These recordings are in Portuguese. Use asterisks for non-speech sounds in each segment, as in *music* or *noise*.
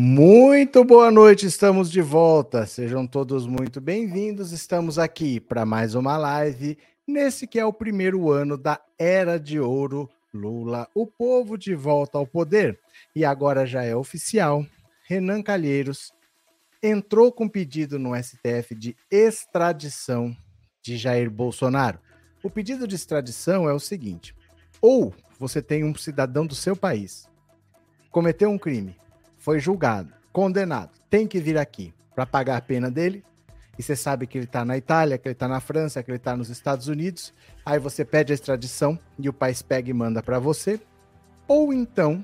Muito boa noite, estamos de volta. Sejam todos muito bem-vindos. Estamos aqui para mais uma live nesse que é o primeiro ano da Era de Ouro Lula, o povo de volta ao poder. E agora já é oficial. Renan Calheiros entrou com pedido no STF de extradição de Jair Bolsonaro. O pedido de extradição é o seguinte: ou você tem um cidadão do seu país, cometeu um crime, foi julgado, condenado, tem que vir aqui para pagar a pena dele, e você sabe que ele está na Itália, que ele está na França, que ele está nos Estados Unidos, aí você pede a extradição e o país pega e manda para você, ou então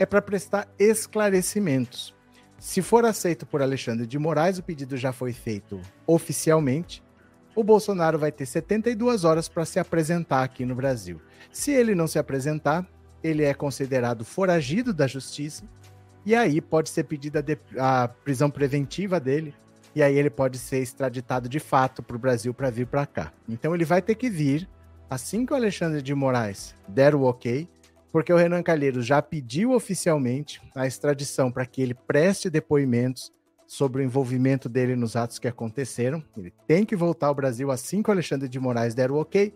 é para prestar esclarecimentos. Se for aceito por Alexandre de Moraes, o pedido já foi feito oficialmente. O Bolsonaro vai ter 72 horas para se apresentar aqui no Brasil. Se ele não se apresentar, ele é considerado foragido da justiça e aí pode ser pedida a prisão preventiva dele e aí ele pode ser extraditado de fato para o Brasil para vir para cá. Então ele vai ter que vir assim que o Alexandre de Moraes der o ok, porque o Renan Calheiros já pediu oficialmente a extradição para que ele preste depoimentos sobre o envolvimento dele nos atos que aconteceram. Ele tem que voltar ao Brasil assim que o Alexandre de Moraes der o ok,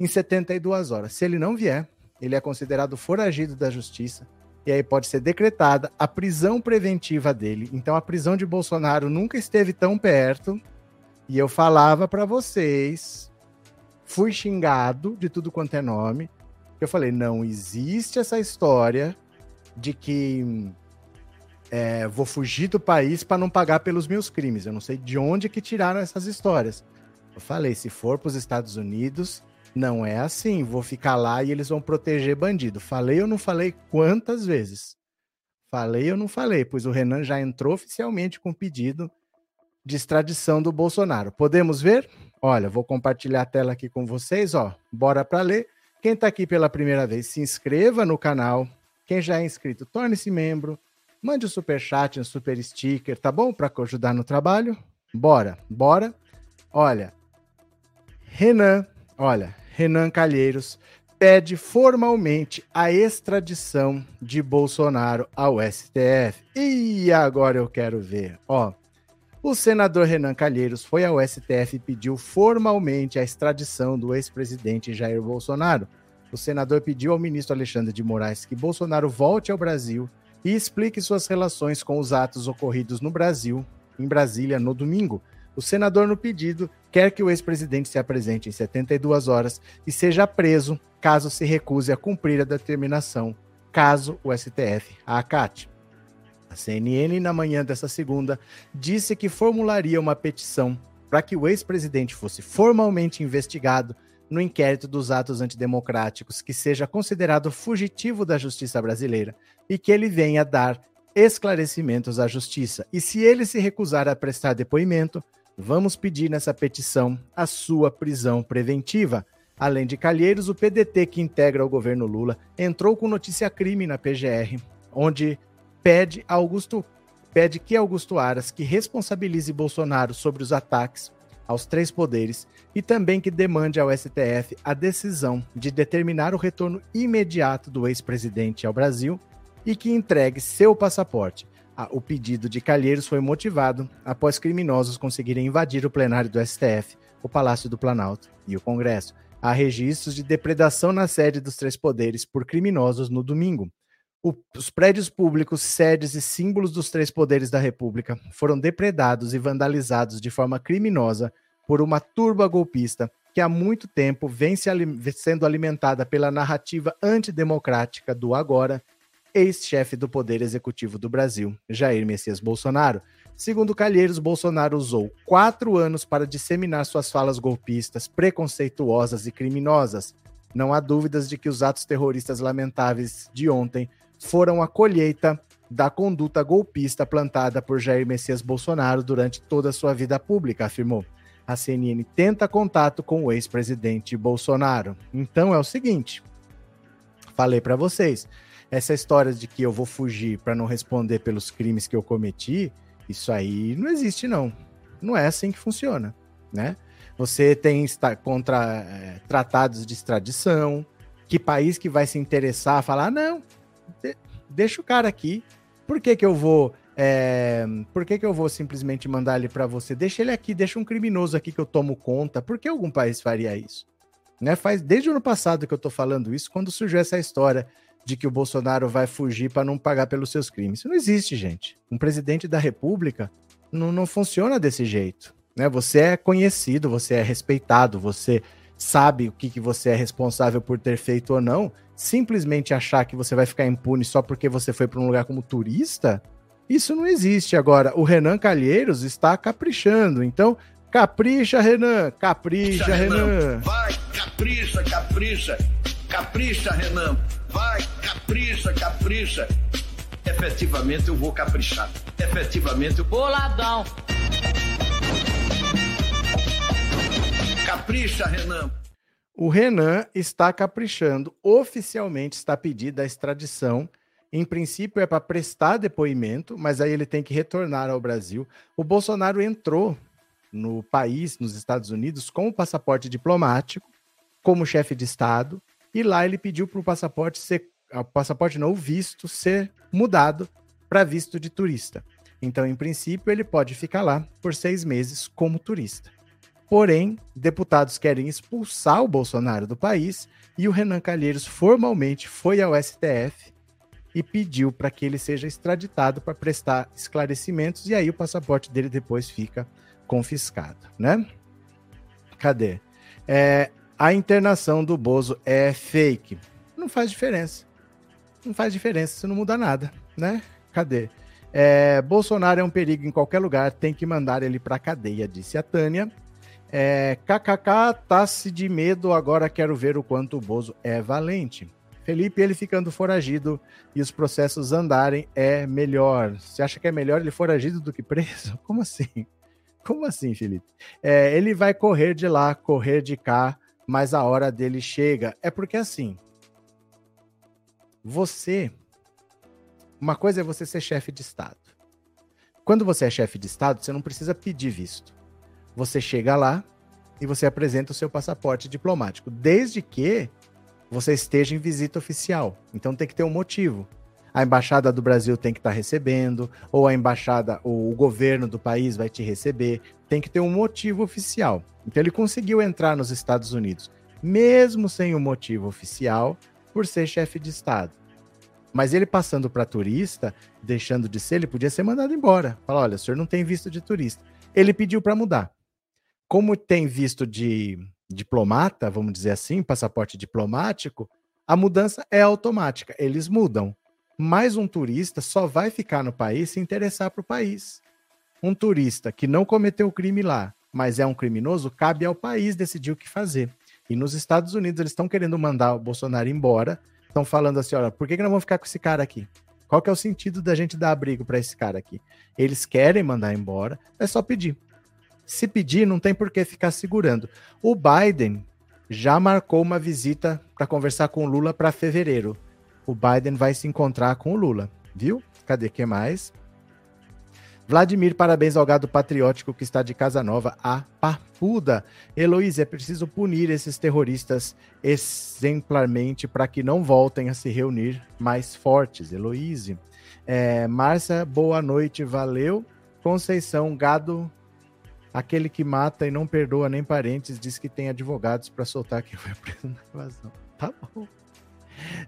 em 72 horas. Se ele não vier, ele é considerado foragido da justiça e aí pode ser decretada a prisão preventiva dele. Então a prisão de Bolsonaro nunca esteve tão perto. E eu falava para vocês, fui xingado de tudo quanto é nome, eu falei, não existe essa história de que é, vou fugir do país para não pagar pelos meus crimes. Eu não sei de onde que tiraram essas histórias. Eu falei, se for para os Estados Unidos, não é assim. Vou ficar lá e eles vão proteger bandido. Falei ou não falei quantas vezes? Falei ou não falei? Pois o Renan já entrou oficialmente com pedido de extradição do Bolsonaro. Podemos ver? Olha, vou compartilhar a tela aqui com vocês, ó. Bora para ler. Quem está aqui pela primeira vez, se inscreva no canal. Quem já é inscrito, torne-se membro. Mande o um super chat, um super sticker, tá bom? Para ajudar no trabalho. Bora, bora. Olha, Renan, olha, Renan Calheiros pede formalmente a extradição de Bolsonaro ao STF. E agora eu quero ver, ó. O senador Renan Calheiros foi ao STF e pediu formalmente a extradição do ex-presidente Jair Bolsonaro. O senador pediu ao ministro Alexandre de Moraes que Bolsonaro volte ao Brasil e explique suas relações com os atos ocorridos no Brasil, em Brasília, no domingo. O senador, no pedido, quer que o ex-presidente se apresente em 72 horas e seja preso caso se recuse a cumprir a determinação, caso o STF a acate. A CNN, na manhã dessa segunda, disse que formularia uma petição para que o ex-presidente fosse formalmente investigado no inquérito dos atos antidemocráticos, que seja considerado fugitivo da justiça brasileira e que ele venha dar esclarecimentos à justiça. E se ele se recusar a prestar depoimento, vamos pedir nessa petição a sua prisão preventiva. Além de Calheiros, o PDT, que integra o governo Lula, entrou com notícia crime na PGR, onde pede Augusto pede que Augusto Aras que responsabilize Bolsonaro sobre os ataques aos três poderes e também que demande ao STF a decisão de determinar o retorno imediato do ex-presidente ao Brasil e que entregue seu passaporte. O pedido de Calheiros foi motivado após criminosos conseguirem invadir o plenário do STF, o Palácio do Planalto e o Congresso. Há registros de depredação na sede dos três poderes por criminosos no domingo. O, os prédios públicos, sedes e símbolos dos três poderes da República foram depredados e vandalizados de forma criminosa por uma turba golpista que há muito tempo vem se, sendo alimentada pela narrativa antidemocrática do agora ex-chefe do Poder Executivo do Brasil, Jair Messias Bolsonaro. Segundo Calheiros, Bolsonaro usou quatro anos para disseminar suas falas golpistas, preconceituosas e criminosas. Não há dúvidas de que os atos terroristas lamentáveis de ontem foram a colheita da conduta golpista plantada por Jair Messias Bolsonaro durante toda a sua vida pública, afirmou. A CNN tenta contato com o ex-presidente Bolsonaro. Então é o seguinte, falei para vocês, essa história de que eu vou fugir para não responder pelos crimes que eu cometi, isso aí não existe não. Não é assim que funciona, né? Você tem contra é, tratados de extradição, que país que vai se interessar, falar, ah, não, deixa o cara aqui. Por que, que eu vou É, por que, que eu vou simplesmente mandar ele para você? Deixa ele aqui, deixa um criminoso aqui que eu tomo conta. Por que algum país faria isso? Né? Faz desde o ano passado que eu tô falando isso, quando surgiu essa história de que o Bolsonaro vai fugir para não pagar pelos seus crimes. Isso não existe, gente. Um presidente da República não, não funciona desse jeito. Né? Você é conhecido, você é respeitado, você sabe o que, que você é responsável por ter feito ou não. Simplesmente achar que você vai ficar impune só porque você foi para um lugar como turista, isso não existe. Agora, o Renan Calheiros está caprichando. Então, capricha, Renan, capricha, capricha Renan. Renan. Vai, capricha, capricha, capricha, Renan. Vai, capricha, capricha. Efetivamente eu vou caprichar. Efetivamente eu. Boladão. Capricha, Renan. O Renan está caprichando. Oficialmente está pedida a extradição. Em princípio é para prestar depoimento, mas aí ele tem que retornar ao Brasil. O Bolsonaro entrou no país, nos Estados Unidos, com o passaporte diplomático, como chefe de Estado, e lá ele pediu para o passaporte ser, o passaporte não, o visto ser mudado para visto de turista. Então, em princípio, ele pode ficar lá por seis meses como turista. Porém, deputados querem expulsar o Bolsonaro do país e o Renan Calheiros formalmente foi ao STF e pediu para que ele seja extraditado para prestar esclarecimentos e aí o passaporte dele depois fica confiscado, né? Cadê? É, a internação do Bozo é fake. Não faz diferença. Não faz diferença, isso não muda nada, né? Cadê? É, Bolsonaro é um perigo em qualquer lugar, tem que mandar ele para cadeia, disse a Tânia. É, KKK tá-se de medo, agora quero ver o quanto o Bozo é valente. Felipe, ele ficando foragido e os processos andarem é melhor. Você acha que é melhor ele foragido do que preso? *laughs* Como assim? Como assim, Felipe? É, ele vai correr de lá, correr de cá, mas a hora dele chega. É porque assim, você. Uma coisa é você ser chefe de Estado. Quando você é chefe de Estado, você não precisa pedir visto. Você chega lá e você apresenta o seu passaporte diplomático, desde que você esteja em visita oficial. Então tem que ter um motivo. A embaixada do Brasil tem que estar tá recebendo, ou a embaixada, ou o governo do país vai te receber. Tem que ter um motivo oficial. Então ele conseguiu entrar nos Estados Unidos, mesmo sem o um motivo oficial, por ser chefe de Estado. Mas ele passando para turista, deixando de ser, ele podia ser mandado embora. Falar: olha, o senhor não tem visto de turista. Ele pediu para mudar. Como tem visto de diplomata, vamos dizer assim, passaporte diplomático, a mudança é automática. Eles mudam. Mas um turista só vai ficar no país se interessar para o país. Um turista que não cometeu crime lá, mas é um criminoso, cabe ao país decidir o que fazer. E nos Estados Unidos eles estão querendo mandar o Bolsonaro embora, estão falando assim, olha, por que, que nós vamos ficar com esse cara aqui? Qual que é o sentido da gente dar abrigo para esse cara aqui? Eles querem mandar embora, é só pedir. Se pedir, não tem por que ficar segurando. O Biden já marcou uma visita para conversar com o Lula para fevereiro. O Biden vai se encontrar com o Lula, viu? Cadê que mais? Vladimir, parabéns ao gado patriótico que está de casa nova, a Papuda. Heloísa, é preciso punir esses terroristas exemplarmente para que não voltem a se reunir mais fortes. Heloíse. É, Márcia, boa noite, valeu. Conceição, gado, aquele que mata e não perdoa nem parentes, diz que tem advogados para soltar quem foi preso na invasão. Tá bom.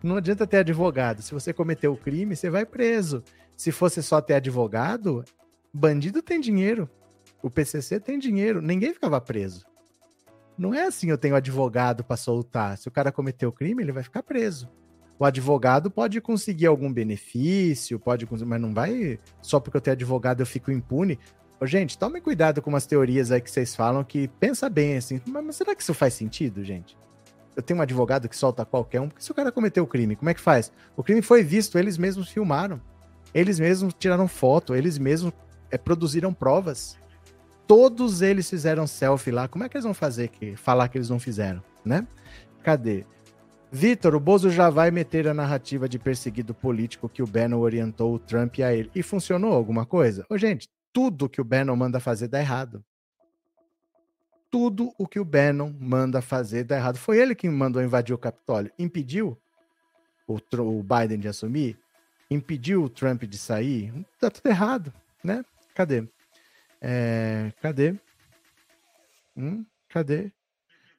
Não adianta ter advogado. Se você cometeu o crime, você vai preso. Se fosse só ter advogado, Bandido tem dinheiro. O PCC tem dinheiro. Ninguém ficava preso. Não é assim, eu tenho advogado para soltar. Se o cara cometeu crime, ele vai ficar preso. O advogado pode conseguir algum benefício, pode mas não vai só porque eu tenho advogado eu fico impune. Gente, tome cuidado com umas teorias aí que vocês falam que pensa bem assim, mas será que isso faz sentido, gente? Eu tenho um advogado que solta qualquer um, porque se o cara cometeu o crime, como é que faz? O crime foi visto, eles mesmos filmaram. Eles mesmos tiraram foto, eles mesmos é, produziram provas. Todos eles fizeram selfie lá. Como é que eles vão fazer que falar que eles não fizeram, né? Cadê? Vitor, o Bozo já vai meter a narrativa de perseguido político que o Bannon orientou o Trump a ele. E funcionou alguma coisa? Ô, gente, tudo que o Bannon manda fazer dá errado. Tudo o que o Bannon manda fazer dá errado. Foi ele que mandou invadir o Capitólio. Impediu o, o Biden de assumir? impediu o Trump de sair, tá tudo errado, né? Cadê? É, cadê? Hum, cadê?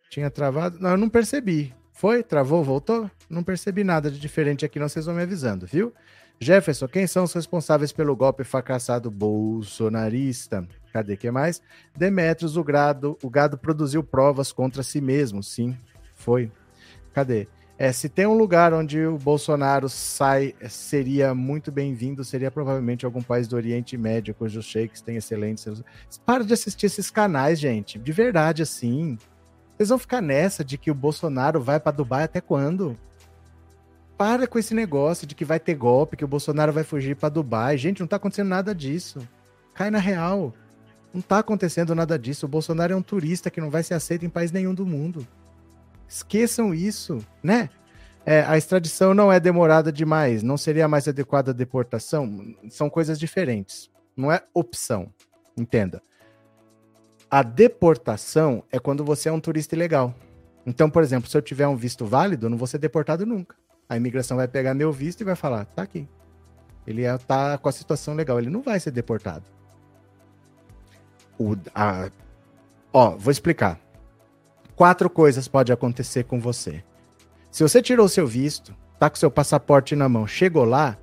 Tinha travado? Não, eu não percebi. Foi? Travou? Voltou? Não percebi nada de diferente aqui, não. Vocês vão me avisando, viu? Jefferson, quem são os responsáveis pelo golpe fracassado bolsonarista? Cadê que mais? Demetrios, o gado, o gado produziu provas contra si mesmo. Sim, foi. Cadê? É, se tem um lugar onde o Bolsonaro sai, seria muito bem-vindo, seria provavelmente algum país do Oriente Médio, cujos sheiks têm excelentes. Para de assistir esses canais, gente. De verdade, assim. Vocês vão ficar nessa de que o Bolsonaro vai para Dubai até quando? Para com esse negócio de que vai ter golpe, que o Bolsonaro vai fugir para Dubai. Gente, não tá acontecendo nada disso. Cai na real. Não tá acontecendo nada disso. O Bolsonaro é um turista que não vai ser aceito em país nenhum do mundo. Esqueçam isso, né? É, a extradição não é demorada demais, não seria mais adequada a deportação? São coisas diferentes. Não é opção. Entenda. A deportação é quando você é um turista ilegal. Então, por exemplo, se eu tiver um visto válido, eu não vou ser deportado nunca. A imigração vai pegar meu visto e vai falar: tá aqui. Ele é, tá com a situação legal, ele não vai ser deportado. O, a, ó, vou explicar. Quatro coisas podem acontecer com você. Se você tirou seu visto, tá com seu passaporte na mão, chegou lá,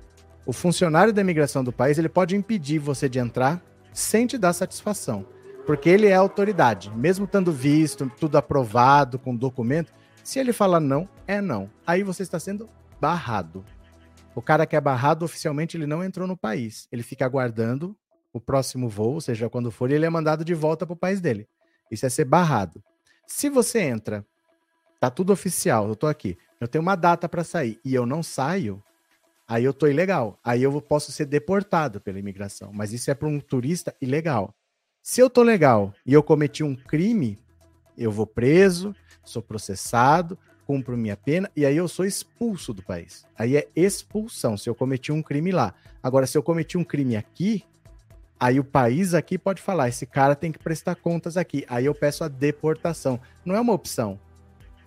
o funcionário da imigração do país ele pode impedir você de entrar sem te dar satisfação, porque ele é autoridade, mesmo tendo visto tudo aprovado com documento. Se ele fala não, é não. Aí você está sendo barrado. O cara que é barrado oficialmente ele não entrou no país. Ele fica aguardando o próximo voo, ou seja, quando for, ele é mandado de volta para o país dele. Isso é ser barrado. Se você entra, tá tudo oficial, eu tô aqui, eu tenho uma data para sair e eu não saio, aí eu tô ilegal. Aí eu posso ser deportado pela imigração, mas isso é para um turista ilegal. Se eu tô legal e eu cometi um crime, eu vou preso, sou processado, cumpro minha pena e aí eu sou expulso do país. Aí é expulsão, se eu cometi um crime lá. Agora, se eu cometi um crime aqui, aí o país aqui pode falar: esse cara tem que prestar contas aqui. Aí eu peço a deportação. Não é uma opção.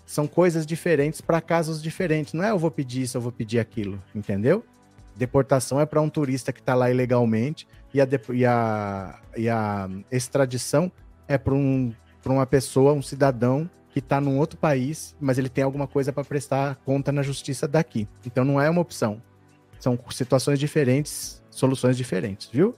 São coisas diferentes para casos diferentes. Não é eu vou pedir isso, eu vou pedir aquilo, entendeu? Deportação é para um turista que está lá ilegalmente e a, e a, e a extradição é para um, uma pessoa, um cidadão que está num outro país, mas ele tem alguma coisa para prestar conta na justiça daqui. Então não é uma opção. São situações diferentes, soluções diferentes, viu?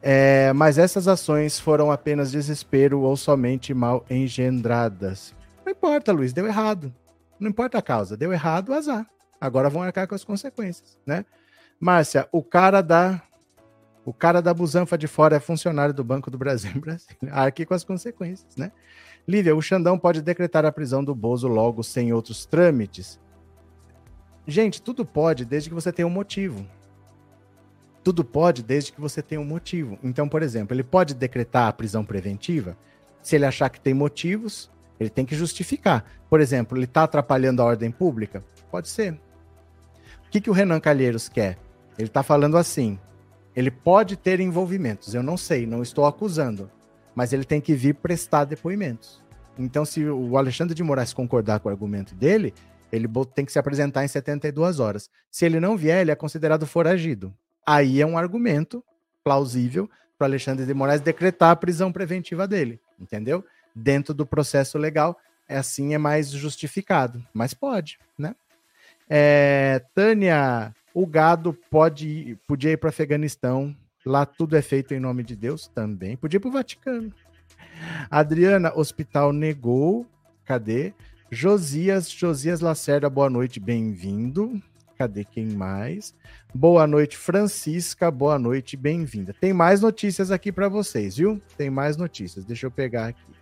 É, mas essas ações foram apenas desespero ou somente mal engendradas. Não importa, Luiz, deu errado. Não importa a causa, deu errado, azar. Agora vão arcar com as consequências, né? Márcia, o cara da o cara da busanfa de fora é funcionário do Banco do Brasil, Brasil. *laughs* Arque com as consequências, né? Lívia, o Xandão pode decretar a prisão do Bozo logo sem outros trâmites? Gente, tudo pode desde que você tenha um motivo. Tudo pode desde que você tenha um motivo. Então, por exemplo, ele pode decretar a prisão preventiva se ele achar que tem motivos, ele tem que justificar. Por exemplo, ele está atrapalhando a ordem pública? Pode ser. O que, que o Renan Calheiros quer? Ele está falando assim: ele pode ter envolvimentos. Eu não sei, não estou acusando mas ele tem que vir prestar depoimentos. Então, se o Alexandre de Moraes concordar com o argumento dele, ele tem que se apresentar em 72 horas. Se ele não vier, ele é considerado foragido. Aí é um argumento plausível para Alexandre de Moraes decretar a prisão preventiva dele, entendeu? Dentro do processo legal, é assim é mais justificado, mas pode, né? É, Tânia, o gado pode podia ir para Afeganistão Lá tudo é feito em nome de Deus também. Podia ir pro Vaticano. Adriana, hospital negou. Cadê? Josias, Josias Lacerda, boa noite, bem-vindo. Cadê quem mais? Boa noite, Francisca, boa noite, bem-vinda. Tem mais notícias aqui para vocês, viu? Tem mais notícias. Deixa eu pegar aqui.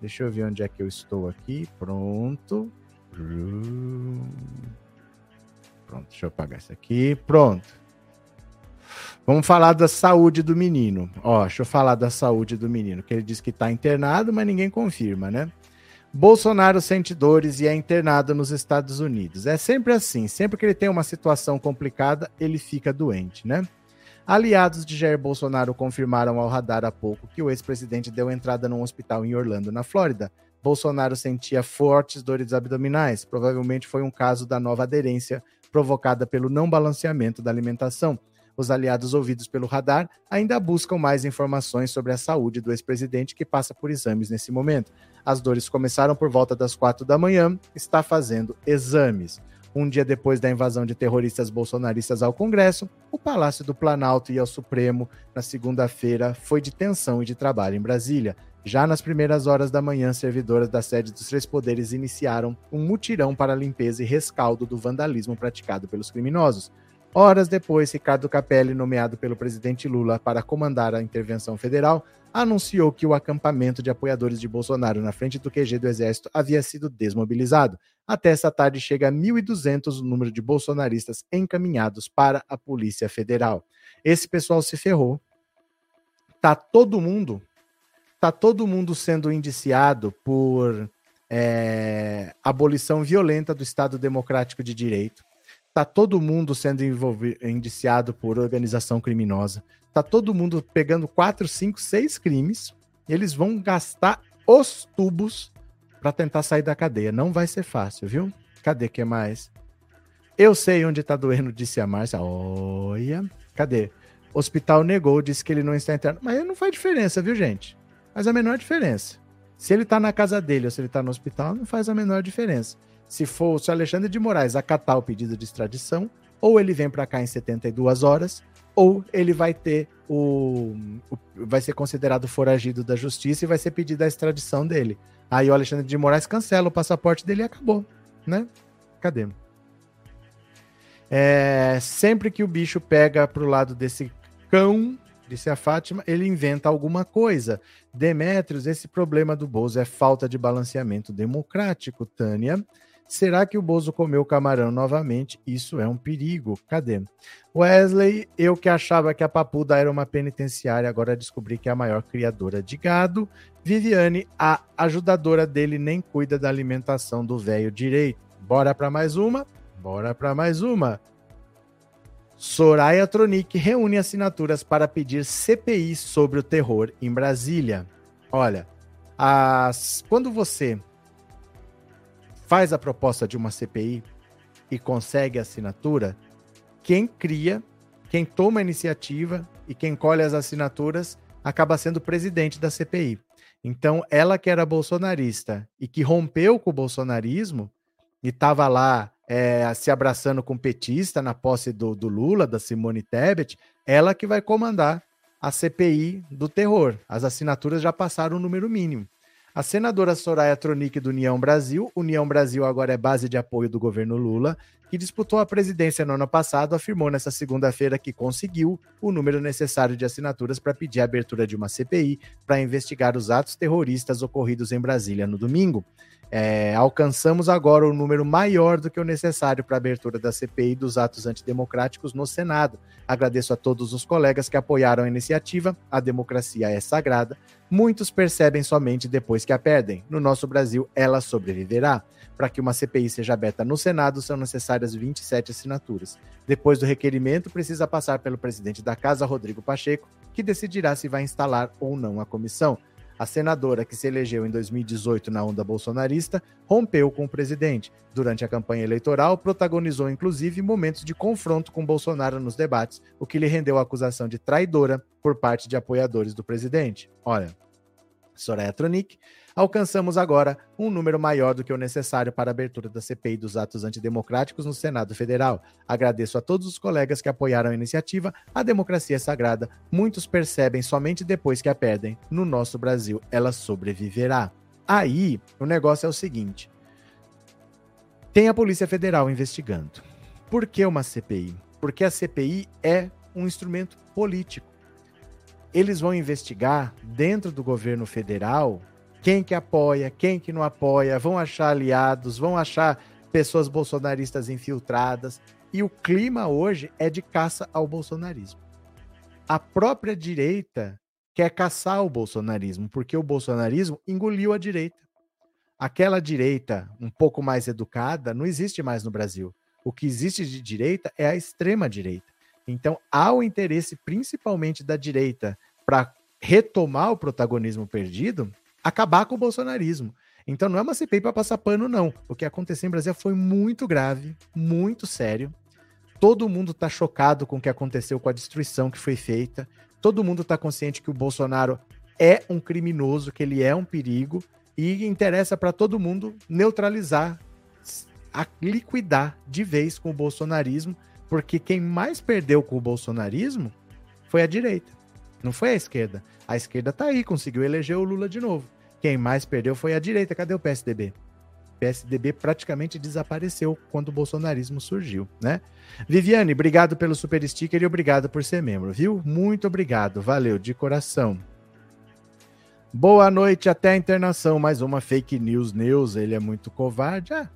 Deixa eu ver onde é que eu estou aqui. Pronto. Pronto, deixa eu apagar isso aqui. Pronto. Vamos falar da saúde do menino. Ó, deixa eu falar da saúde do menino, que ele diz que está internado, mas ninguém confirma, né? Bolsonaro sente dores e é internado nos Estados Unidos. É sempre assim, sempre que ele tem uma situação complicada, ele fica doente, né? Aliados de Jair Bolsonaro confirmaram ao radar há pouco que o ex-presidente deu entrada num hospital em Orlando, na Flórida. Bolsonaro sentia fortes dores abdominais. Provavelmente foi um caso da nova aderência provocada pelo não balanceamento da alimentação. Os aliados ouvidos pelo radar ainda buscam mais informações sobre a saúde do ex-presidente que passa por exames nesse momento. As dores começaram por volta das quatro da manhã, está fazendo exames. Um dia depois da invasão de terroristas bolsonaristas ao Congresso, o Palácio do Planalto e ao Supremo, na segunda-feira, foi de tensão e de trabalho em Brasília. Já nas primeiras horas da manhã, servidoras da sede dos três poderes iniciaram um mutirão para limpeza e rescaldo do vandalismo praticado pelos criminosos. Horas depois, Ricardo Capelli, nomeado pelo presidente Lula para comandar a intervenção federal, anunciou que o acampamento de apoiadores de Bolsonaro na frente do QG do Exército havia sido desmobilizado. Até essa tarde chega a 1.200 o número de bolsonaristas encaminhados para a Polícia Federal. Esse pessoal se ferrou. Tá todo mundo, tá todo mundo sendo indiciado por é, abolição violenta do Estado Democrático de Direito Tá todo mundo sendo indiciado por organização criminosa. Tá todo mundo pegando quatro, cinco, seis crimes. eles vão gastar os tubos para tentar sair da cadeia. Não vai ser fácil, viu? Cadê que mais? Eu sei onde tá doendo, disse a Márcia. Olha, cadê? Hospital negou, disse que ele não está interno. Mas não faz diferença, viu, gente? Faz a menor diferença. Se ele tá na casa dele ou se ele tá no hospital, não faz a menor diferença se for o Alexandre de Moraes acatar o pedido de extradição, ou ele vem para cá em 72 horas, ou ele vai ter o, o, vai ser considerado foragido da justiça e vai ser pedida a extradição dele. Aí o Alexandre de Moraes cancela o passaporte dele e acabou, né? Cadê? É, sempre que o bicho pega pro lado desse cão, disse a Fátima, ele inventa alguma coisa. Demétrios, esse problema do Bozo é falta de balanceamento democrático, Tânia. Será que o Bozo comeu camarão novamente? Isso é um perigo. Cadê? Wesley, eu que achava que a Papuda era uma penitenciária, agora descobri que é a maior criadora de gado. Viviane, a ajudadora dele nem cuida da alimentação do velho direito. Bora para mais uma? Bora para mais uma. Soraya Tronic reúne assinaturas para pedir CPI sobre o terror em Brasília. Olha, as... quando você faz a proposta de uma CPI e consegue a assinatura, quem cria, quem toma a iniciativa e quem colhe as assinaturas acaba sendo presidente da CPI. Então, ela que era bolsonarista e que rompeu com o bolsonarismo e estava lá é, se abraçando com petista na posse do, do Lula, da Simone Tebet, ela que vai comandar a CPI do terror. As assinaturas já passaram o número mínimo. A senadora Soraya Tronic do União Brasil, União Brasil agora é base de apoio do governo Lula, que disputou a presidência no ano passado, afirmou nesta segunda-feira que conseguiu o número necessário de assinaturas para pedir a abertura de uma CPI para investigar os atos terroristas ocorridos em Brasília no domingo. É, alcançamos agora o número maior do que o necessário para a abertura da CPI dos atos antidemocráticos no Senado. Agradeço a todos os colegas que apoiaram a iniciativa. A democracia é sagrada. Muitos percebem somente depois que a perdem. No nosso Brasil, ela sobreviverá. Para que uma CPI seja aberta no Senado, são necessárias 27 assinaturas. Depois do requerimento, precisa passar pelo presidente da Casa, Rodrigo Pacheco, que decidirá se vai instalar ou não a comissão. A senadora, que se elegeu em 2018 na onda bolsonarista, rompeu com o presidente. Durante a campanha eleitoral, protagonizou inclusive momentos de confronto com Bolsonaro nos debates, o que lhe rendeu a acusação de traidora por parte de apoiadores do presidente. Olha, Soraya Tronic alcançamos agora um número maior do que o necessário para a abertura da CPI dos atos antidemocráticos no Senado Federal. Agradeço a todos os colegas que apoiaram a iniciativa. A democracia é sagrada. Muitos percebem somente depois que a perdem. No nosso Brasil, ela sobreviverá. Aí, o negócio é o seguinte: tem a Polícia Federal investigando. Por que uma CPI? Porque a CPI é um instrumento político. Eles vão investigar dentro do governo federal quem que apoia, quem que não apoia, vão achar aliados, vão achar pessoas bolsonaristas infiltradas. E o clima hoje é de caça ao bolsonarismo. A própria direita quer caçar o bolsonarismo, porque o bolsonarismo engoliu a direita. Aquela direita um pouco mais educada não existe mais no Brasil. O que existe de direita é a extrema direita. Então, há o interesse principalmente da direita para retomar o protagonismo perdido acabar com o bolsonarismo. Então não é uma CPI para passar pano, não. O que aconteceu em Brasília foi muito grave, muito sério. Todo mundo está chocado com o que aconteceu, com a destruição que foi feita. Todo mundo está consciente que o Bolsonaro é um criminoso, que ele é um perigo e interessa para todo mundo neutralizar, liquidar de vez com o bolsonarismo, porque quem mais perdeu com o bolsonarismo foi a direita, não foi a esquerda. A esquerda está aí, conseguiu eleger o Lula de novo. Quem mais perdeu foi a direita. Cadê o PSDB? PSDB praticamente desapareceu quando o bolsonarismo surgiu, né? Viviane, obrigado pelo super sticker e obrigado por ser membro, viu? Muito obrigado, valeu de coração. Boa noite, até a internação. Mais uma fake news news. Ele é muito covarde. Ah,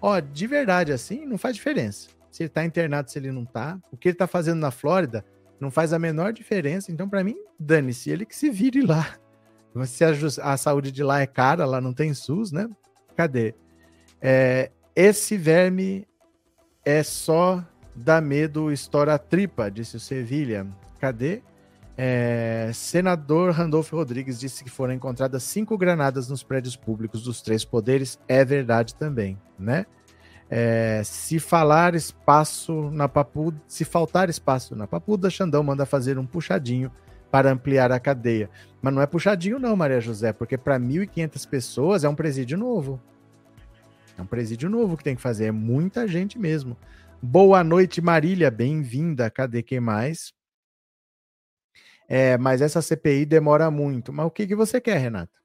ó, de verdade, assim, não faz diferença. Se ele tá internado, se ele não tá. O que ele tá fazendo na Flórida não faz a menor diferença. Então, para mim, dane-se. Ele que se vire lá. Se a, a, saúde de lá é cara, lá não tem SUS, né? Cadê? É, esse verme é só dá medo, estoura a tripa, disse o Sevilha. Cadê? É, senador Randolfo Rodrigues disse que foram encontradas cinco granadas nos prédios públicos dos três poderes. É verdade também, né? É, se falar espaço na papuda, se faltar espaço na papuda, Xandão manda fazer um puxadinho para ampliar a cadeia. Mas não é puxadinho não, Maria José, porque para 1.500 pessoas é um presídio novo. É um presídio novo que tem que fazer, é muita gente mesmo. Boa noite, Marília, bem-vinda. Cadê quem mais? É, mas essa CPI demora muito. Mas o que, que você quer, Renato?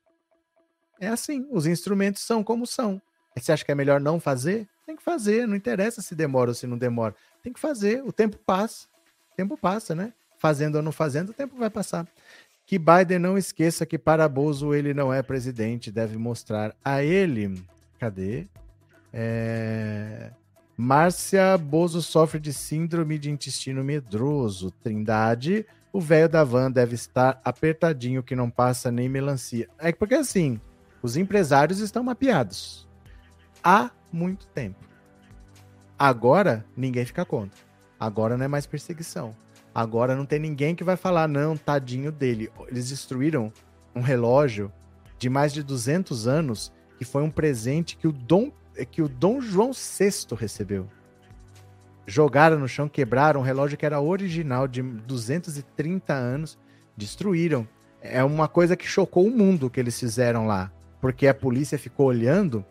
É assim, os instrumentos são como são. Você acha que é melhor não fazer? Tem que fazer, não interessa se demora ou se não demora. Tem que fazer, o tempo passa. O tempo passa, né? Fazendo ou não fazendo, o tempo vai passar. Que Biden não esqueça que para Bozo ele não é presidente, deve mostrar a ele. Cadê? É... Márcia Bozo sofre de síndrome de intestino medroso. Trindade o velho da van deve estar apertadinho que não passa nem melancia. É porque assim, os empresários estão mapeados há muito tempo. Agora ninguém fica contra. Agora não é mais perseguição. Agora não tem ninguém que vai falar não, tadinho dele. Eles destruíram um relógio de mais de 200 anos que foi um presente que o Dom que o Dom João VI recebeu jogaram no chão, quebraram um relógio que era original de 230 anos, destruíram. É uma coisa que chocou o mundo que eles fizeram lá, porque a polícia ficou olhando.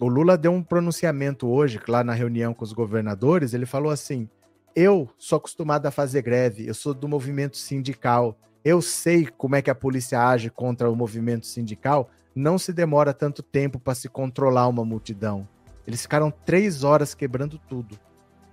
O Lula deu um pronunciamento hoje, lá na reunião com os governadores, ele falou assim: "Eu sou acostumado a fazer greve, eu sou do movimento sindical, eu sei como é que a polícia age contra o movimento sindical, não se demora tanto tempo para se controlar uma multidão. Eles ficaram três horas quebrando tudo.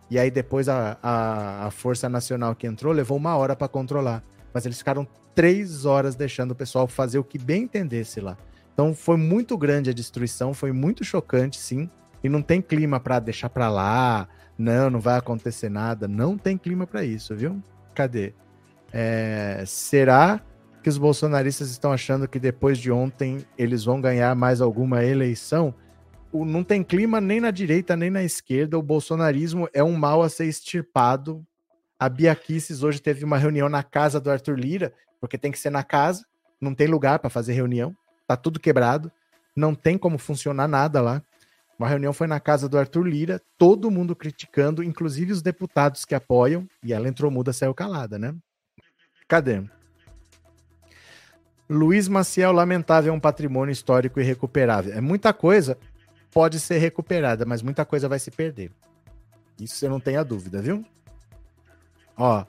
E aí depois a, a, a Força Nacional que entrou levou uma hora para controlar. Mas eles ficaram três horas deixando o pessoal fazer o que bem entendesse lá. Então foi muito grande a destruição, foi muito chocante, sim. E não tem clima para deixar para lá. Não, não vai acontecer nada. Não tem clima para isso, viu? Cadê? É, será que os bolsonaristas estão achando que depois de ontem eles vão ganhar mais alguma eleição? o, não tem clima nem na direita nem na esquerda. O bolsonarismo é um mal a ser extirpado. A Bia hoje teve uma reunião na casa do Arthur Lira, porque tem que ser na casa, não tem lugar para fazer reunião, tá tudo quebrado, não tem como funcionar nada lá. Uma reunião foi na casa do Arthur Lira, todo mundo criticando, inclusive os deputados que apoiam, e ela entrou muda, saiu calada, né? Cadê? Luiz Maciel, lamentável, é um patrimônio histórico irrecuperável. É muita coisa pode ser recuperada, mas muita coisa vai se perder. Isso você não tenha dúvida, viu? Ó,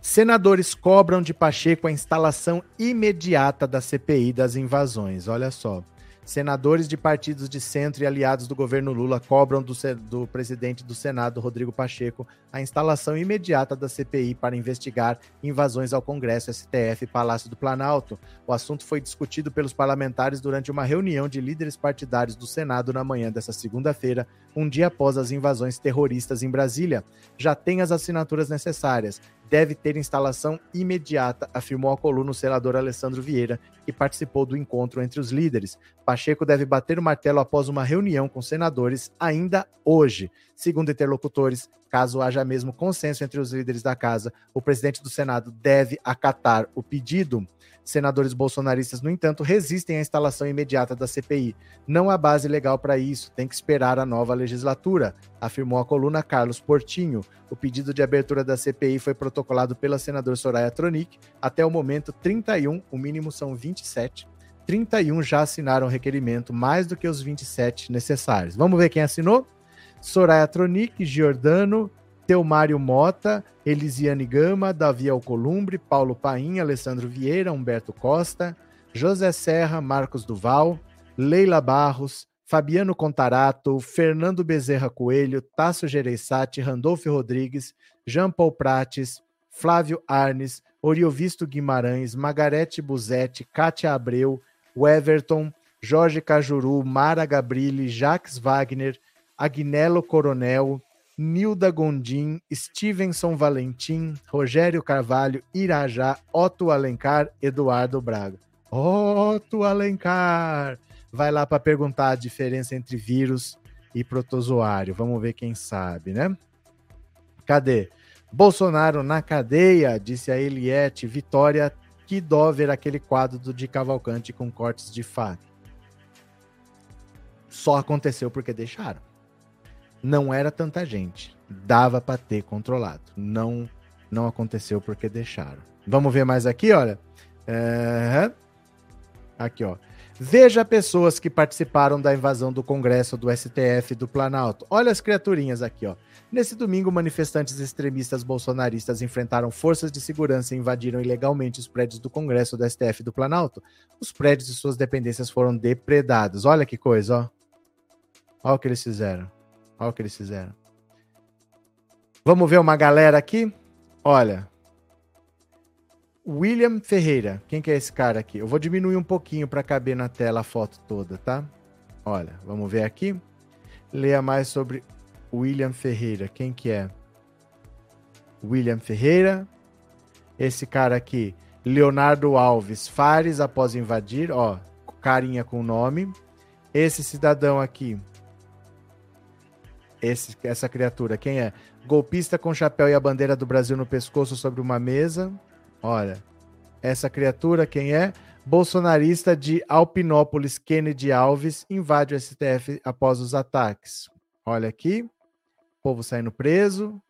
senadores cobram de Pacheco a instalação imediata da CPI das invasões. Olha só. Senadores de partidos de centro e aliados do governo Lula cobram do, do, presidente do Senado, Rodrigo Pacheco, a instalação imediata da CPI para investigar invasões ao Congresso, STF e Palácio do Planalto. O assunto foi discutido pelos parlamentares durante uma reunião de líderes partidários do Senado na manhã desta segunda-feira, um dia após as invasões terroristas em Brasília. Já tem as assinaturas necessárias. Deve ter instalação imediata, afirmou a coluna o senador Alessandro Vieira, que participou do encontro entre os líderes. Pacheco deve bater o martelo após uma reunião com senadores ainda hoje. Segundo interlocutores, caso haja mesmo consenso entre os líderes da casa, o presidente do Senado deve acatar o pedido. Senadores bolsonaristas, no entanto, resistem à instalação imediata da CPI. Não há base legal para isso, tem que esperar a nova legislatura, afirmou a coluna Carlos Portinho. O pedido de abertura da CPI foi protocolado pela senadora Soraya Tronic. Até o momento, 31, o mínimo são 27. 31 já assinaram o requerimento, mais do que os 27 necessários. Vamos ver quem assinou? Soraya Tronic, Giordano, Teomário Mota, Elisiane Gama, Davi Alcolumbre, Paulo Paim, Alessandro Vieira, Humberto Costa, José Serra, Marcos Duval, Leila Barros, Fabiano Contarato, Fernando Bezerra Coelho, Tasso Gereissati, Randolfo Rodrigues, Jean Paul Prates, Flávio Arnes, Oriovisto Guimarães, Margarete Buzetti, Kátia Abreu, Weverton, Jorge Cajuru, Mara Gabrilli, Jacques Wagner, Agnello Coronel, Nilda Gondim, Stevenson Valentim, Rogério Carvalho, Irajá, Otto Alencar, Eduardo Braga. Otto Alencar! Vai lá para perguntar a diferença entre vírus e protozoário. Vamos ver quem sabe, né? Cadê? Bolsonaro na cadeia, disse a Eliette. Vitória, que dó ver aquele quadro do de Cavalcante com cortes de faca. Só aconteceu porque deixaram não era tanta gente. Dava para ter controlado. Não não aconteceu porque deixaram. Vamos ver mais aqui, olha. Aqui, ó. Veja pessoas que participaram da invasão do Congresso do STF do Planalto. Olha as criaturinhas aqui, ó. Nesse domingo, manifestantes extremistas bolsonaristas enfrentaram forças de segurança e invadiram ilegalmente os prédios do Congresso do STF do Planalto. Os prédios e suas dependências foram depredados. Olha que coisa, ó. Olha o que eles fizeram. Olha o que eles fizeram. Vamos ver uma galera aqui? Olha. William Ferreira. Quem que é esse cara aqui? Eu vou diminuir um pouquinho para caber na tela a foto toda, tá? Olha, vamos ver aqui. Leia mais sobre William Ferreira. Quem que é? William Ferreira. Esse cara aqui, Leonardo Alves Fares, após invadir, ó, carinha com nome. Esse cidadão aqui, esse, essa criatura, quem é? Golpista com chapéu e a bandeira do Brasil no pescoço sobre uma mesa. Olha, essa criatura, quem é? Bolsonarista de Alpinópolis, Kennedy Alves, invade o STF após os ataques. Olha aqui, povo saindo preso.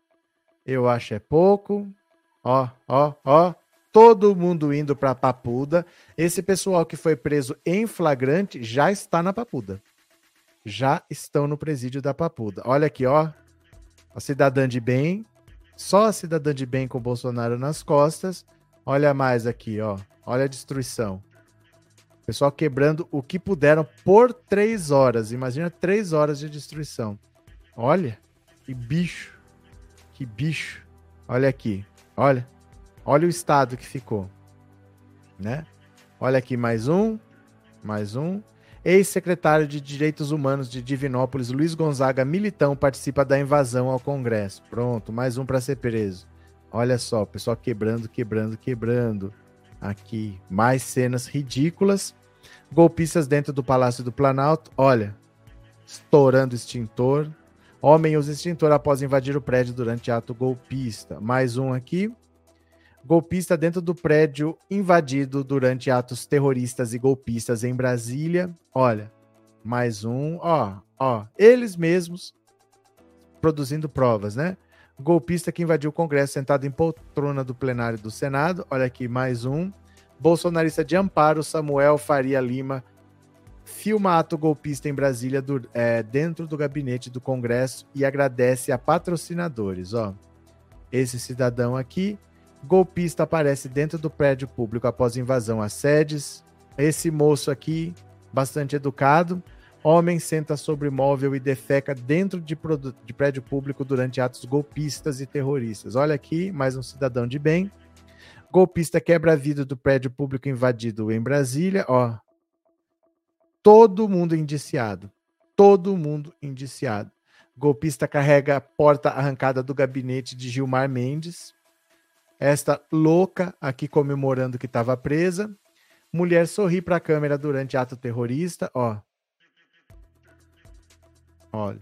Eu acho é pouco. Ó, ó, ó. Todo mundo indo para Papuda. Esse pessoal que foi preso em flagrante já está na Papuda já estão no presídio da Papuda. Olha aqui, ó. A cidadã de bem. Só a cidadã de bem com Bolsonaro nas costas. Olha mais aqui, ó. Olha a destruição. pessoal quebrando o que puderam por três horas. Imagina três horas de destruição. Olha, que bicho. Que bicho. Olha aqui. Olha. Olha o estado que ficou. Né? Olha aqui mais um. Mais um. Ex-secretário de Direitos Humanos de Divinópolis, Luiz Gonzaga Militão, participa da invasão ao Congresso. Pronto, mais um para ser preso. Olha só, pessoal quebrando, quebrando, quebrando. Aqui, mais cenas ridículas. Golpistas dentro do Palácio do Planalto. Olha, estourando extintor. Homem usa extintor após invadir o prédio durante ato golpista. Mais um aqui golpista dentro do prédio invadido durante atos terroristas e golpistas em Brasília. Olha, mais um, ó, ó, eles mesmos produzindo provas, né? Golpista que invadiu o Congresso sentado em poltrona do plenário do Senado. Olha aqui, mais um. Bolsonarista de amparo, Samuel Faria Lima, filma ato golpista em Brasília do, é, dentro do gabinete do Congresso e agradece a patrocinadores. Ó, esse cidadão aqui Golpista aparece dentro do prédio público após invasão às sedes. Esse moço aqui, bastante educado. Homem senta sobre móvel e defeca dentro de, de prédio público durante atos golpistas e terroristas. Olha aqui, mais um cidadão de bem. Golpista quebra vidro do prédio público invadido em Brasília. Ó, todo mundo indiciado. Todo mundo indiciado. Golpista carrega a porta arrancada do gabinete de Gilmar Mendes Esta louca aqui comemorando que estava presa. Mulher sorri para a câmera durante ato terrorista. Ó. Olha.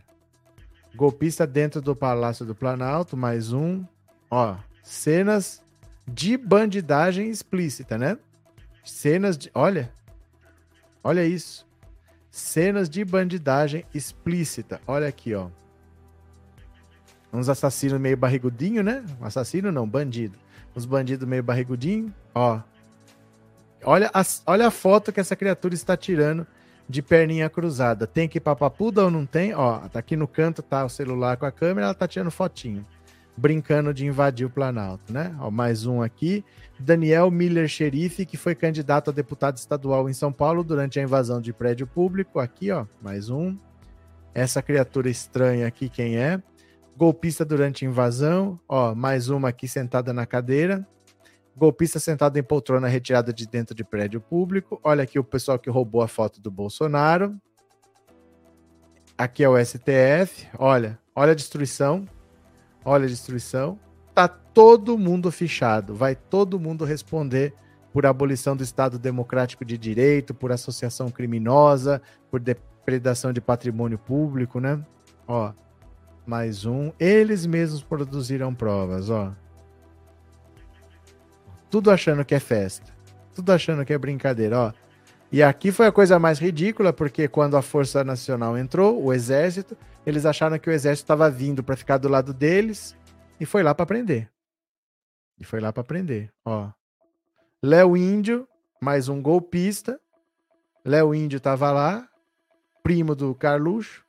Golpista dentro do Palácio do Planalto, mais um. Ó, cenas de bandidagem explícita, né? Cenas de. Olha. Olha isso. Cenas de bandidagem explícita. Olha aqui, ó. Uns assassinos meio barrigudinho, né? Assassino não, bandido. Uns bandidos meio barrigudinho, ó. Olha a, olha a foto que essa criatura está tirando de perninha cruzada. Tem que ir pra papuda ou não tem? Ó, tá aqui no canto, tá o celular com a câmera, ela tá tirando fotinho. Brincando de invadir o Planalto, né? Ó, mais um aqui. Daniel Miller Xerife, que foi candidato a deputado estadual em São Paulo durante a invasão de prédio público. Aqui, ó, mais um. Essa criatura estranha aqui, quem é? Golpista durante invasão. Ó, mais uma aqui sentada na cadeira. Golpista sentado em poltrona retirada de dentro de prédio público. Olha aqui o pessoal que roubou a foto do Bolsonaro. Aqui é o STF. Olha, olha a destruição. Olha a destruição. Tá todo mundo fichado. Vai todo mundo responder por abolição do Estado Democrático de Direito, por associação criminosa, por depredação de patrimônio público, né? Ó, mais um. Eles mesmos produziram provas, ó. Tudo achando que é festa. Tudo achando que é brincadeira, ó. E aqui foi a coisa mais ridícula, porque quando a Força Nacional entrou, o Exército, eles acharam que o Exército estava vindo para ficar do lado deles e foi lá para prender. E foi lá para prender, ó. Léo Índio, mais um golpista. Léo Índio tava lá, primo do Carluxo.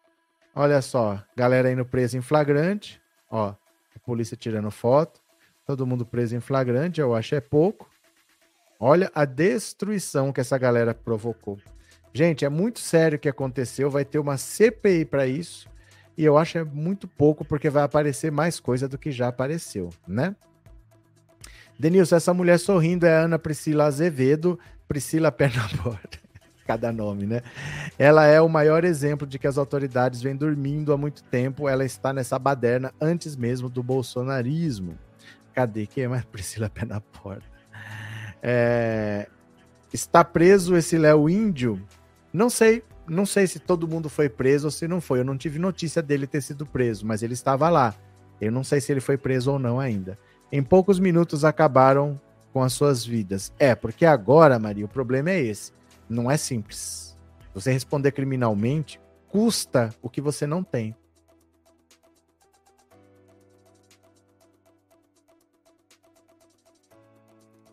Olha só, galera indo presa em flagrante, ó. A polícia tirando foto. Todo mundo preso em flagrante, eu acho é pouco. Olha a destruição que essa galera provocou. Gente, é muito sério o que aconteceu. Vai ter uma CPI para isso. E eu acho é muito pouco, porque vai aparecer mais coisa do que já apareceu, né? Denilson, essa mulher sorrindo é a Ana Priscila Azevedo, Priscila Pernambuco. *laughs* Cada nome, né? Ela é o maior exemplo de que as autoridades vêm dormindo há muito tempo. Ela está nessa baderna antes mesmo do bolsonarismo. Cadê? Quem é mais *laughs* Priscila Pé na Porta? É... Está preso esse Léo Índio? Não sei. Não sei se todo mundo foi preso ou se não foi. Eu não tive notícia dele ter sido preso, mas ele estava lá. Eu não sei se ele foi preso ou não ainda. Em poucos minutos acabaram com as suas vidas. É, porque agora, Maria, o problema é esse. Não é simples. Você responder criminalmente custa o que você não tem.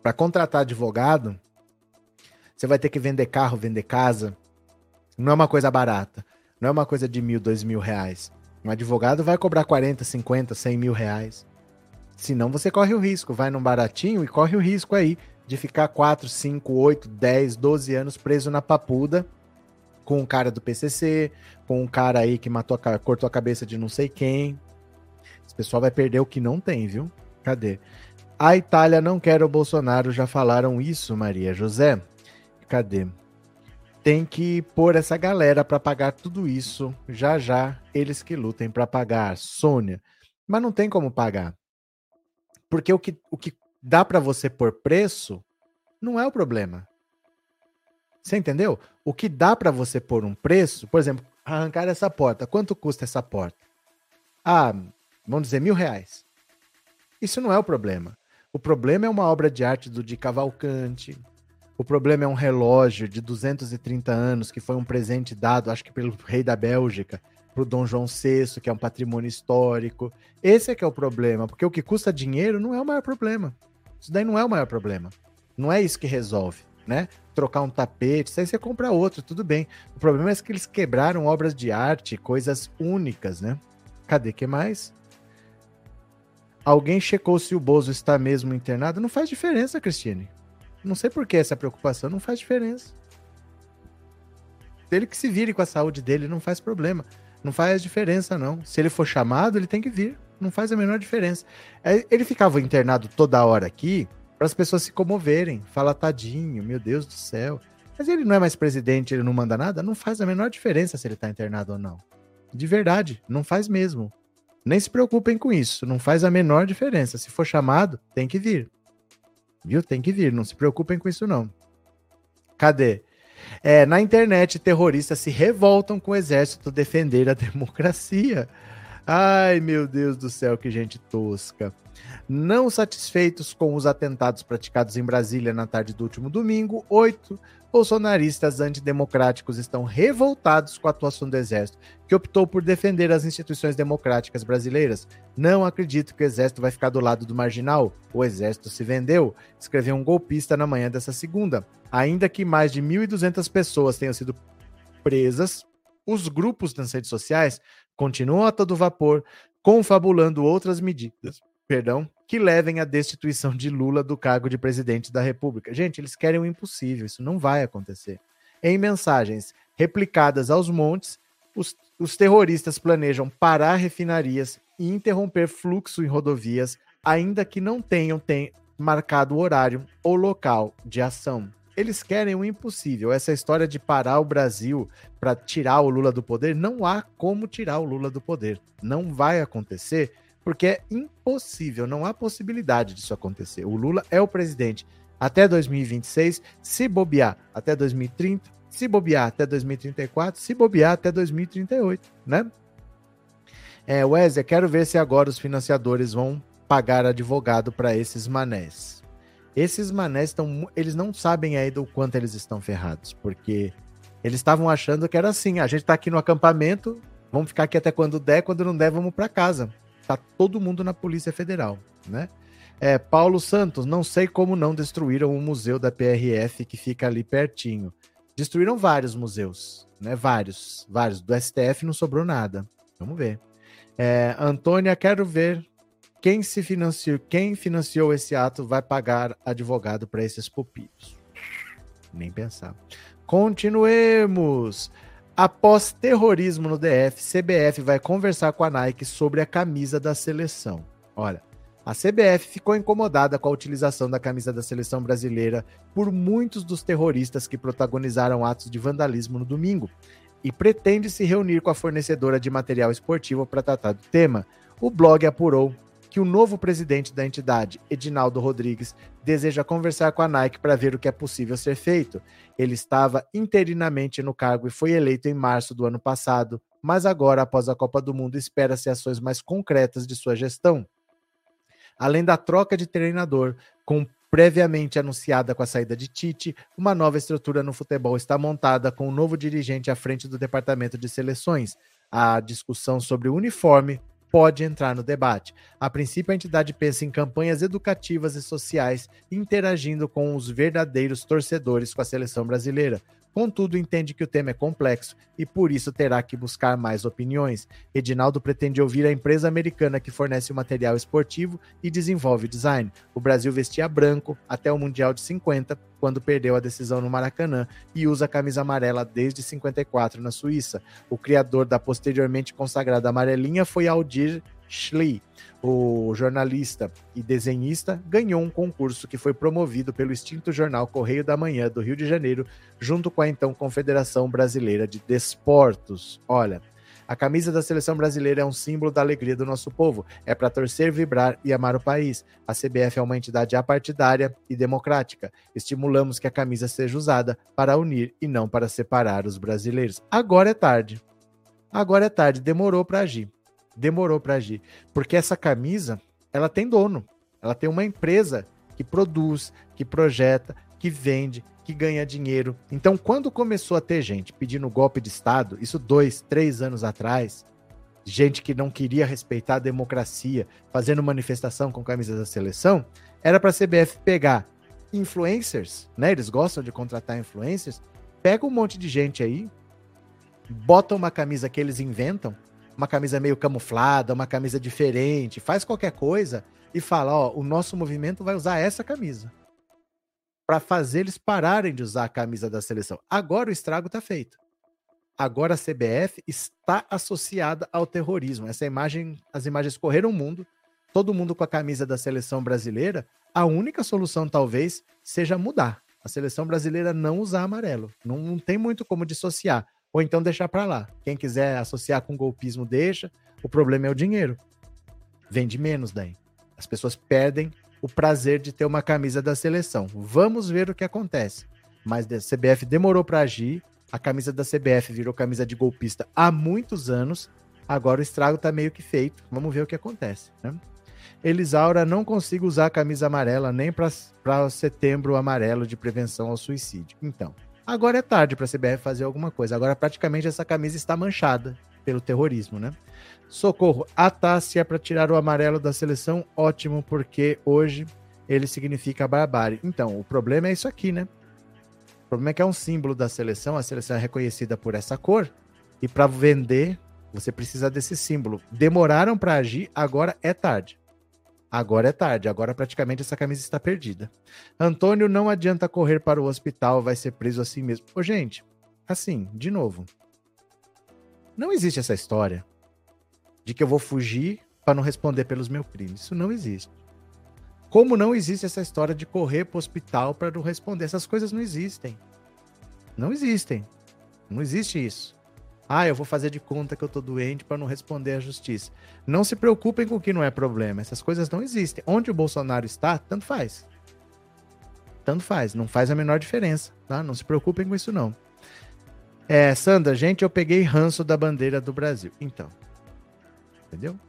Para contratar advogado, você vai ter que vender carro, vender casa. Não é uma coisa barata. Não é uma coisa de mil, dois mil reais. Um advogado vai cobrar 40, 50, 100 mil reais. Senão você corre o risco. Vai num baratinho e corre o risco aí de ficar 4, 5, 8, 10, 12 anos preso na papuda com um cara do PCC, com um cara aí que matou a, cortou a cabeça de não sei quem. Esse pessoal vai perder o que não tem, viu? Cadê? A Itália não quer o Bolsonaro, já falaram isso, Maria José. Cadê? Tem que pôr essa galera para pagar tudo isso. Já já eles que lutem para pagar, Sônia. Mas não tem como pagar. Porque o que, o que dá para você pôr preço não é o problema. Você entendeu? O que dá para você pôr um preço, por exemplo, arrancar essa porta. Quanto custa essa porta? Ah, vamos dizer mil reais. Isso não é o problema. O problema é uma obra de arte do Di Cavalcante. O problema é um relógio de 230 anos que foi um presente dado, acho que pelo rei da Bélgica, para o Dom João VI, que é um patrimônio histórico. Esse é que é o problema, porque o que custa dinheiro não é o maior problema. Isso daí não é o maior problema. Não é isso que resolve, né? Trocar um tapete, isso aí você compra outro, tudo bem. O problema é que eles quebraram obras de arte, coisas únicas, né? Cadê que mais? Alguém checou se o Bozo está mesmo internado? Não faz diferença, Cristine. Não sei por que essa preocupação, não faz diferença. Ele que se vire com a saúde dele, não faz problema. Não faz diferença, não. Se ele for chamado, ele tem que vir. Não faz a menor diferença. É, ele ficava internado toda hora aqui para as pessoas se comoverem. Fala, tadinho, meu Deus do céu. Mas ele não é mais presidente, ele não manda nada? Não faz a menor diferença se ele está internado ou não. De verdade, não faz mesmo. Nem se preocupem com isso, não faz a menor diferença. Se for chamado, tem que vir. Viu? Tem que vir, não se preocupem com isso não. Cadê? É, na internet, terroristas se revoltam com o exército defender a *laughs* democracia. Ai, meu Deus do céu, que gente tosca. Não satisfeitos com os atentados praticados em Brasília na tarde do último domingo, oito bolsonaristas antidemocráticos estão revoltados com a atuação do Exército, que optou por defender as instituições democráticas brasileiras. Não acredito que o Exército vai ficar do lado do marginal. O Exército se vendeu, escreveu um golpista na manhã dessa segunda. Ainda que mais de 1.200 pessoas tenham sido presas, os grupos nas redes sociais continuam a todo vapor, confabulando outras medidas, perdão, que levem à destituição de Lula do cargo de presidente da República. Gente, eles querem o impossível, isso não vai acontecer. Em mensagens replicadas aos montes, os, os terroristas planejam parar refinarias e interromper fluxo em rodovias, ainda que não tenham tem, marcado horário ou local de ação. Eles querem o impossível. Essa história de parar o Brasil para tirar o Lula do poder, não há como tirar o Lula do poder. Não vai acontecer, porque é impossível, não há possibilidade disso acontecer. O Lula é o presidente até 2026, se bobear até 2030, se bobear até 2034, se bobear até 2038, né? É, Wesley, quero ver se agora os financiadores vão pagar advogado para esses manés. Esses manés estão. Eles não sabem ainda o quanto eles estão ferrados, porque eles estavam achando que era assim: a gente tá aqui no acampamento, vamos ficar aqui até quando der, quando não der, vamos para casa. Tá todo mundo na Polícia Federal, né? É, Paulo Santos, não sei como não destruíram o museu da PRF que fica ali pertinho. Destruíram vários museus, né? Vários, vários. Do STF não sobrou nada. Vamos ver. É, Antônia, quero ver quem se financiou, quem financiou esse ato vai pagar advogado para esses pupilos. Nem pensar. Continuemos. Após terrorismo no DF, CBF vai conversar com a Nike sobre a camisa da seleção. Olha, a CBF ficou incomodada com a utilização da camisa da seleção brasileira por muitos dos terroristas que protagonizaram atos de vandalismo no domingo e pretende se reunir com a fornecedora de material esportivo para tratar do tema. O blog apurou que o novo presidente da entidade, Edinaldo Rodrigues, deseja conversar com a Nike para ver o que é possível ser feito. Ele estava interinamente no cargo e foi eleito em março do ano passado, mas agora, após a Copa do Mundo, espera-se ações mais concretas de sua gestão. Além da troca de treinador, com previamente anunciada com a saída de Tite, uma nova estrutura no futebol está montada com um novo dirigente à frente do departamento de seleções. A discussão sobre o uniforme pode entrar no debate. A princípio, a entidade pensa em campanhas educativas e sociais, interagindo com os verdadeiros torcedores com a seleção brasileira. Contudo, entende que o tema é complexo e por isso terá que buscar mais opiniões. Edinaldo pretende ouvir a empresa americana que fornece o material esportivo e desenvolve design. O Brasil vestia branco até o Mundial de 50, quando perdeu a decisão no Maracanã, e usa a camisa amarela desde 54 na Suíça. O criador da posteriormente consagrada amarelinha foi Aldir Schlee, o jornalista e desenhista, ganhou um concurso que foi promovido pelo extinto jornal Correio da Manhã do Rio de Janeiro, junto com a então Confederação Brasileira de Desportos. Olha, a camisa da seleção brasileira é um símbolo da alegria do nosso povo. É para torcer, vibrar e amar o país. A CBF é uma entidade apartidária e democrática. Estimulamos que a camisa seja usada para unir e não para separar os brasileiros. Agora é tarde. Agora é tarde. Demorou para agir demorou para agir. Porque essa camisa, ela tem dono. Ela tem uma empresa que produz, que projeta, que vende, que ganha dinheiro. Então, quando começou a ter gente pedindo golpe de Estado, isso dois, três anos atrás, gente que não queria respeitar a democracia, fazendo manifestação com camisa da seleção, era para a CBF pegar influencers, né? Eles gostam de contratar influencers. Pega um monte de gente aí, bota uma camisa que eles inventam, uma camisa meio camuflada, uma camisa diferente, faz qualquer coisa e fala, ó, o nosso movimento vai usar essa camisa para fazer eles pararem de usar a camisa da seleção. Agora o estrago está feito. Agora a CBF está associada ao terrorismo. Essa imagem, as imagens correram o mundo, todo mundo com a camisa da seleção brasileira. A única solução talvez seja mudar. A seleção brasileira não usar amarelo. Não, não tem muito como dissociar ou então deixar para lá. Quem quiser associar com golpismo, deixa. O problema é o dinheiro. Vende menos daí. As pessoas perdem o prazer de ter uma camisa da seleção. Vamos ver o que acontece. Mas a CBF demorou para agir. A camisa da CBF virou camisa de golpista há muitos anos. Agora o estrago está meio que feito. Vamos ver o que acontece. Né? Elisaura não consigo usar a camisa amarela nem para setembro amarelo de prevenção ao suicídio. Então, agora é tarde para a CBF fazer alguma coisa. Agora praticamente essa camisa está manchada pelo terrorismo, né? Socorro, a Tássia para tirar o amarelo da seleção, ótimo, porque hoje ele significa barbárie. Então, o problema é isso aqui, né? O problema é que é um símbolo da seleção, a seleção é reconhecida por essa cor, e para vender, você precisa desse símbolo. Demoraram para agir, agora é tarde. Agora é tarde, agora praticamente essa camisa está perdida. Antônio não adianta correr para o hospital, vai ser preso assim mesmo. Ô, gente, assim, de novo. Não existe essa história de que eu vou fugir para não responder pelos meus crimes. Isso não existe. Como não existe essa história de correr para o hospital para não responder? Essas coisas não existem. Não existem. Não existe isso. Ah, eu vou fazer de conta que eu tô doente para não responder à justiça. Não se preocupem com o que não é problema. Essas coisas não existem. Onde o Bolsonaro está, tanto faz. Tanto faz. Não faz a menor diferença, tá? Não se preocupem com isso, não. É, Sandra, gente, eu peguei ranço da bandeira do Brasil. Então, Entendeu?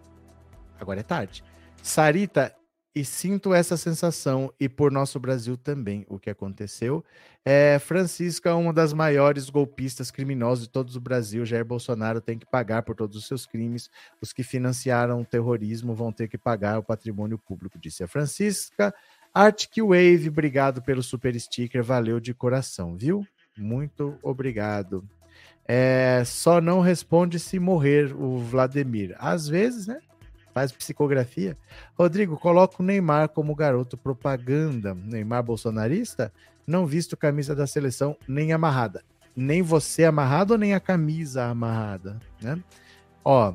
Agora é tarde. Sarita, e sinto essa sensação, e por nosso Brasil também, o que aconteceu. É, Francisca, uma das maiores golpistas criminosos de todo o Brasil, Jair Bolsonaro tem que pagar por todos os seus crimes. Os que financiaram o terrorismo vão ter que pagar o patrimônio público, disse a Francisca. Arctic Wave, obrigado pelo super sticker, valeu de coração, viu? Muito obrigado. É, só não responde se morrer o Vladimir. Às vezes, né? Faz psicografia. Rodrigo, coloca o Neymar como garoto propaganda. Neymar bolsonarista? Não visto camisa da seleção nem amarrada. Nem você amarrado, nem a camisa amarrada, né? Ó,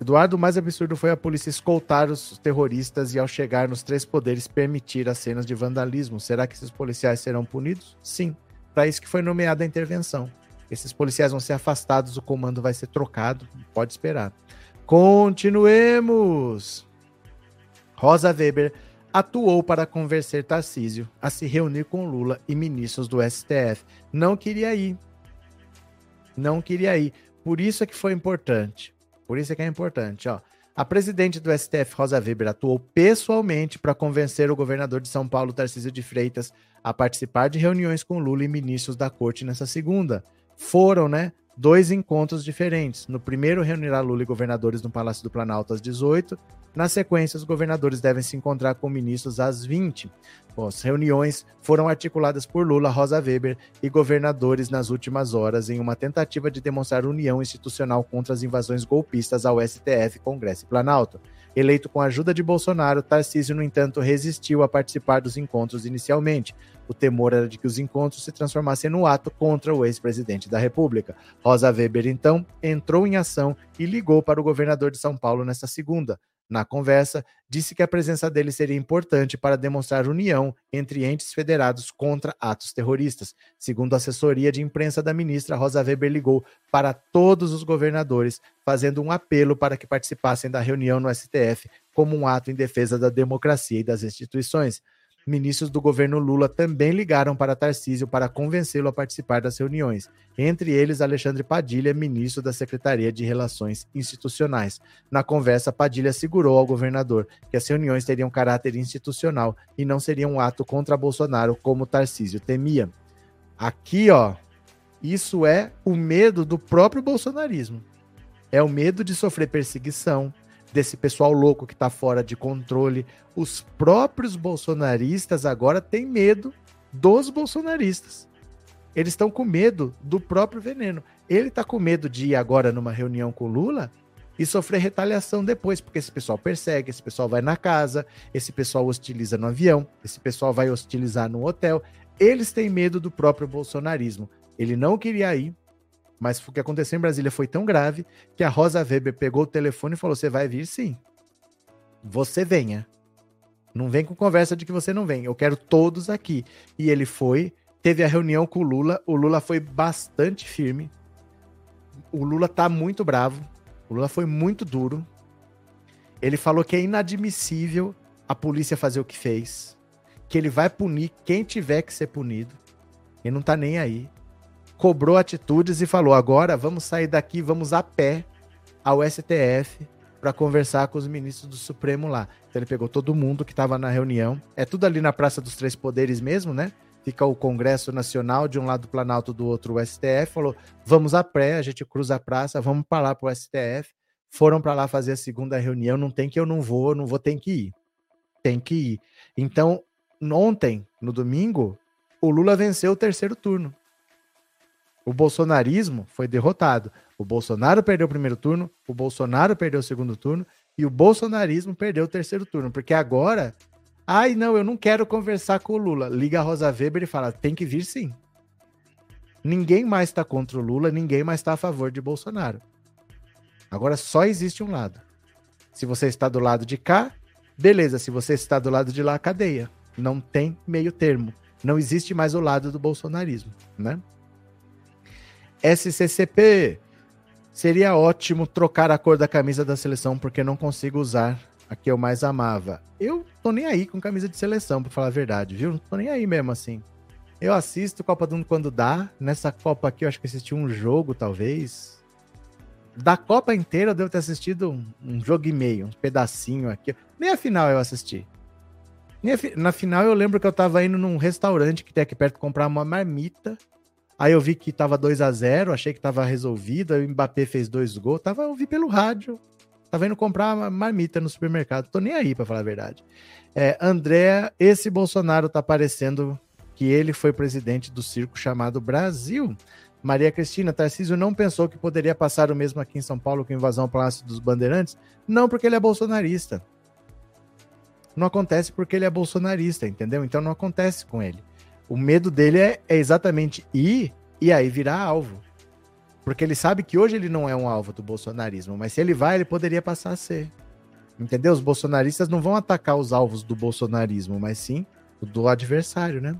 Eduardo, o mais absurdo foi a polícia escoltar os terroristas e, ao chegar nos três poderes, permitir as cenas de vandalismo. Será que esses policiais serão punidos? Sim. Para isso que foi nomeada a intervenção. Esses policiais vão ser afastados, o comando vai ser trocado, pode esperar. Continuemos! Rosa Weber atuou para convencer Tarcísio a se reunir com Lula e ministros do STF. Não queria ir. Não queria ir. Por isso é que foi importante. Por isso é que é importante, ó. A presidente do STF, Rosa Weber, atuou pessoalmente para convencer o governador de São Paulo, Tarcísio de Freitas, a participar de reuniões com Lula e ministros da corte nessa segunda foram, né, dois encontros diferentes. No primeiro, reunirá Lula e governadores no Palácio do Planalto às 18. Na sequência, os governadores devem se encontrar com ministros às 20. Bom, as reuniões foram articuladas por Lula, Rosa Weber e governadores nas últimas horas em uma tentativa de demonstrar união institucional contra as invasões golpistas ao STF, Congresso e Planalto. Eleito com a ajuda de Bolsonaro, Tarcísio, no entanto, resistiu a participar dos encontros inicialmente. O temor era de que os encontros se transformassem no ato contra o ex-presidente da República. Rosa Weber, então, entrou em ação e ligou para o governador de São Paulo nesta segunda. Na conversa, disse que a presença dele seria importante para demonstrar união entre entes federados contra atos terroristas. Segundo a assessoria de imprensa da ministra, Rosa Weber ligou para todos os governadores, fazendo um apelo para que participassem da reunião no STF como um ato em defesa da democracia e das instituições. Ministros do governo Lula também ligaram para Tarcísio para convencê-lo a participar das reuniões, entre eles Alexandre Padilha, ministro da Secretaria de Relações Institucionais. Na conversa, Padilha assegurou ao governador que as reuniões teriam caráter institucional e não seriam um ato contra Bolsonaro, como Tarcísio temia. Aqui, ó, isso é o medo do próprio bolsonarismo. É o medo de sofrer perseguição, desse pessoal louco que está fora de controle. Os próprios bolsonaristas agora têm medo dos bolsonaristas. Eles estão com medo do próprio veneno. Ele está com medo de ir agora numa reunião com Lula e sofrer retaliação depois, porque esse pessoal persegue, esse pessoal vai na casa, esse pessoal hostiliza no avião, esse pessoal vai hostilizar no hotel. Eles têm medo do próprio bolsonarismo. Ele não queria ir, mas o que aconteceu em Brasília foi tão grave que a Rosa Weber pegou o telefone e falou: Você vai vir sim. Você venha. Não vem com conversa de que você não vem. Eu quero todos aqui. E ele foi, teve a reunião com o Lula. O Lula foi bastante firme. O Lula tá muito bravo. O Lula foi muito duro. Ele falou que é inadmissível a polícia fazer o que fez, que ele vai punir quem tiver que ser punido. Ele não tá nem aí. Cobrou atitudes e falou: agora vamos sair daqui, vamos a pé ao STF para conversar com os ministros do Supremo lá. Então ele pegou todo mundo que estava na reunião. É tudo ali na Praça dos Três Poderes mesmo, né? Fica o Congresso Nacional de um lado do Planalto, do outro o STF. Falou: vamos a pé, a gente cruza a praça, vamos para lá para o STF. Foram para lá fazer a segunda reunião. Não tem que eu não vou, não vou, tem que ir. Tem que ir. Então, ontem, no domingo, o Lula venceu o terceiro turno. O bolsonarismo foi derrotado. O Bolsonaro perdeu o primeiro turno, o Bolsonaro perdeu o segundo turno e o bolsonarismo perdeu o terceiro turno, porque agora, ai não, eu não quero conversar com o Lula. Liga a Rosa Weber e fala: tem que vir sim. Ninguém mais está contra o Lula, ninguém mais está a favor de Bolsonaro. Agora só existe um lado. Se você está do lado de cá, beleza. Se você está do lado de lá, cadeia. Não tem meio termo. Não existe mais o lado do bolsonarismo, né? SCCP, Seria ótimo trocar a cor da camisa da seleção, porque não consigo usar a que eu mais amava. Eu tô nem aí com camisa de seleção, pra falar a verdade, viu? Não tô nem aí mesmo assim. Eu assisto Copa do Mundo quando dá. Nessa Copa aqui, eu acho que assisti um jogo, talvez. Da Copa inteira, eu devo ter assistido um, um jogo e meio, um pedacinho aqui. Nem a final eu assisti. Na final, eu lembro que eu tava indo num restaurante que tem aqui perto comprar uma marmita. Aí eu vi que tava 2 a 0 achei que tava resolvido. O Mbappé fez dois gols. Tava, eu vi pelo rádio. Tava indo comprar marmita no supermercado. Tô nem aí, para falar a verdade. É, André, esse Bolsonaro tá parecendo que ele foi presidente do circo chamado Brasil. Maria Cristina, Tarcísio não pensou que poderia passar o mesmo aqui em São Paulo com invasão ao Palácio dos Bandeirantes? Não, porque ele é bolsonarista. Não acontece porque ele é bolsonarista, entendeu? Então não acontece com ele. O medo dele é, é exatamente ir e aí virar alvo. Porque ele sabe que hoje ele não é um alvo do bolsonarismo, mas se ele vai, ele poderia passar a ser. Entendeu? Os bolsonaristas não vão atacar os alvos do bolsonarismo, mas sim o do adversário, né?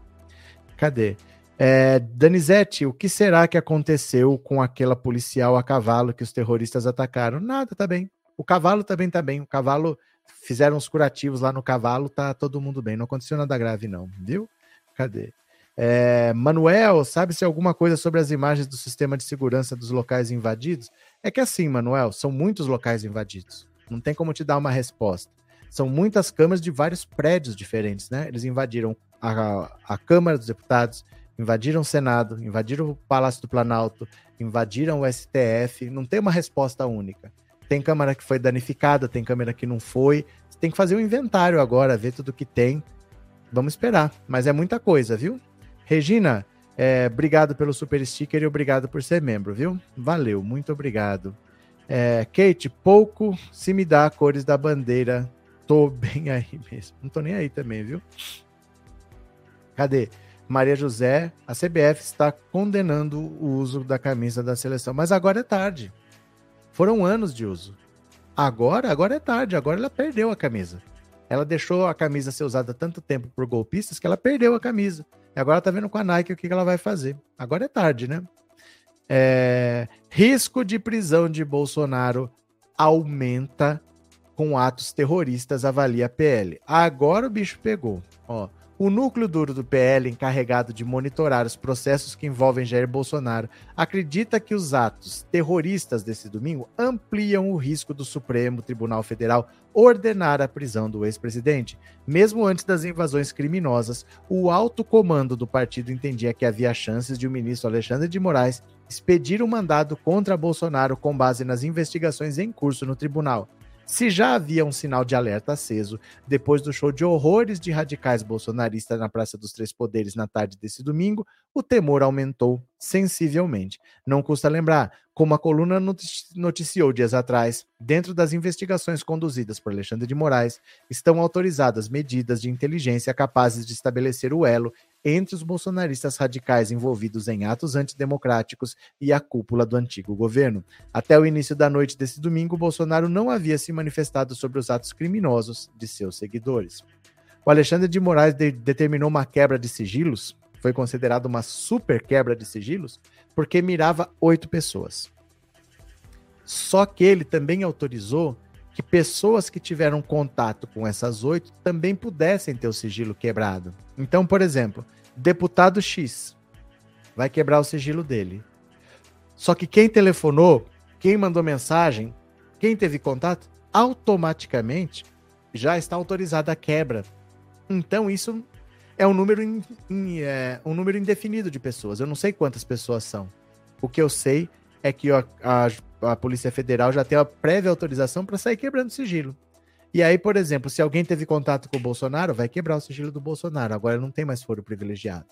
Cadê? É, Danizete, o que será que aconteceu com aquela policial a cavalo que os terroristas atacaram? Nada, tá bem. O cavalo também tá bem. O cavalo fizeram os curativos lá no cavalo, tá todo mundo bem. Não aconteceu nada grave, não, viu? Cadê? É, Manuel, sabe-se alguma coisa sobre as imagens do sistema de segurança dos locais invadidos? É que assim, Manuel, são muitos locais invadidos. Não tem como te dar uma resposta. São muitas câmaras de vários prédios diferentes, né? Eles invadiram a, a Câmara dos Deputados, invadiram o Senado, invadiram o Palácio do Planalto, invadiram o STF. Não tem uma resposta única. Tem câmara que foi danificada, tem câmera que não foi. Você tem que fazer um inventário agora, ver tudo que tem Vamos esperar, mas é muita coisa, viu? Regina, é, obrigado pelo super sticker e obrigado por ser membro, viu? Valeu, muito obrigado. É, Kate, pouco se me dá cores da bandeira, tô *laughs* bem aí mesmo. Não tô nem aí também, viu? Cadê? Maria José, a CBF está condenando o uso da camisa da seleção, mas agora é tarde. Foram anos de uso. Agora, agora é tarde, agora ela perdeu a camisa. Ela deixou a camisa ser usada tanto tempo por golpistas que ela perdeu a camisa. E agora tá vendo com a Nike o que ela vai fazer. Agora é tarde, né? É... Risco de prisão de Bolsonaro aumenta com atos terroristas, avalia a PL. Agora o bicho pegou. Ó, o núcleo duro do PL, encarregado de monitorar os processos que envolvem Jair Bolsonaro, acredita que os atos terroristas desse domingo ampliam o risco do Supremo Tribunal Federal ordenar a prisão do ex-presidente. Mesmo antes das invasões criminosas, o alto comando do partido entendia que havia chances de o ministro Alexandre de Moraes expedir um mandado contra Bolsonaro com base nas investigações em curso no tribunal. Se já havia um sinal de alerta aceso depois do show de horrores de radicais bolsonaristas na Praça dos Três Poderes na tarde desse domingo, o temor aumentou sensivelmente. Não custa lembrar, como a coluna noticiou dias atrás, dentro das investigações conduzidas por Alexandre de Moraes, estão autorizadas medidas de inteligência capazes de estabelecer o elo entre os bolsonaristas radicais envolvidos em atos antidemocráticos e a cúpula do antigo governo. Até o início da noite desse domingo, Bolsonaro não havia se manifestado sobre os atos criminosos de seus seguidores. O Alexandre de Moraes de determinou uma quebra de sigilos, foi considerado uma super quebra de sigilos, porque mirava oito pessoas. Só que ele também autorizou que pessoas que tiveram contato com essas oito também pudessem ter o sigilo quebrado. Então, por exemplo, deputado X vai quebrar o sigilo dele. Só que quem telefonou, quem mandou mensagem, quem teve contato, automaticamente já está autorizada a quebra. Então, isso é um número, in, in, é, um número indefinido de pessoas. Eu não sei quantas pessoas são. O que eu sei é que a, a, a Polícia Federal já tem a prévia autorização para sair quebrando sigilo. E aí, por exemplo, se alguém teve contato com o Bolsonaro, vai quebrar o sigilo do Bolsonaro. Agora não tem mais foro privilegiado.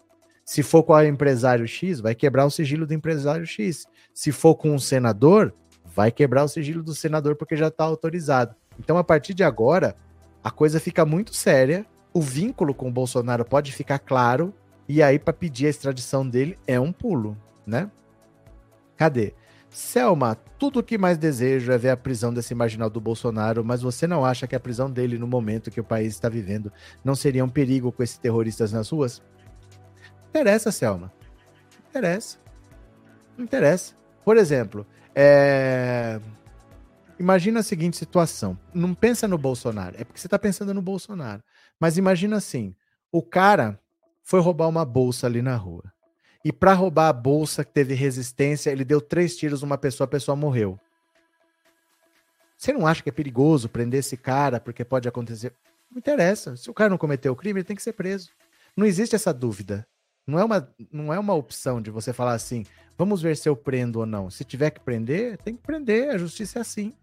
Se for com o empresário X, vai quebrar o sigilo do empresário X. Se for com um senador, vai quebrar o sigilo do senador porque já está autorizado. Então, a partir de agora, a coisa fica muito séria. O vínculo com o Bolsonaro pode ficar claro. E aí, para pedir a extradição dele, é um pulo, né? Cadê? Selma, tudo o que mais desejo é ver a prisão desse marginal do Bolsonaro, mas você não acha que a prisão dele no momento que o país está vivendo não seria um perigo com esses terroristas nas ruas? Interessa, Selma. Interessa. Interessa. Por exemplo, é... imagina a seguinte situação. Não pensa no Bolsonaro, é porque você está pensando no Bolsonaro. Mas imagina assim: o cara foi roubar uma bolsa ali na rua. E para roubar a bolsa que teve resistência, ele deu três tiros numa pessoa, a pessoa morreu. Você não acha que é perigoso prender esse cara porque pode acontecer? Não interessa. Se o cara não cometeu o crime, ele tem que ser preso. Não existe essa dúvida. Não é uma, não é uma opção de você falar assim, vamos ver se eu prendo ou não. Se tiver que prender, tem que prender. A justiça é assim.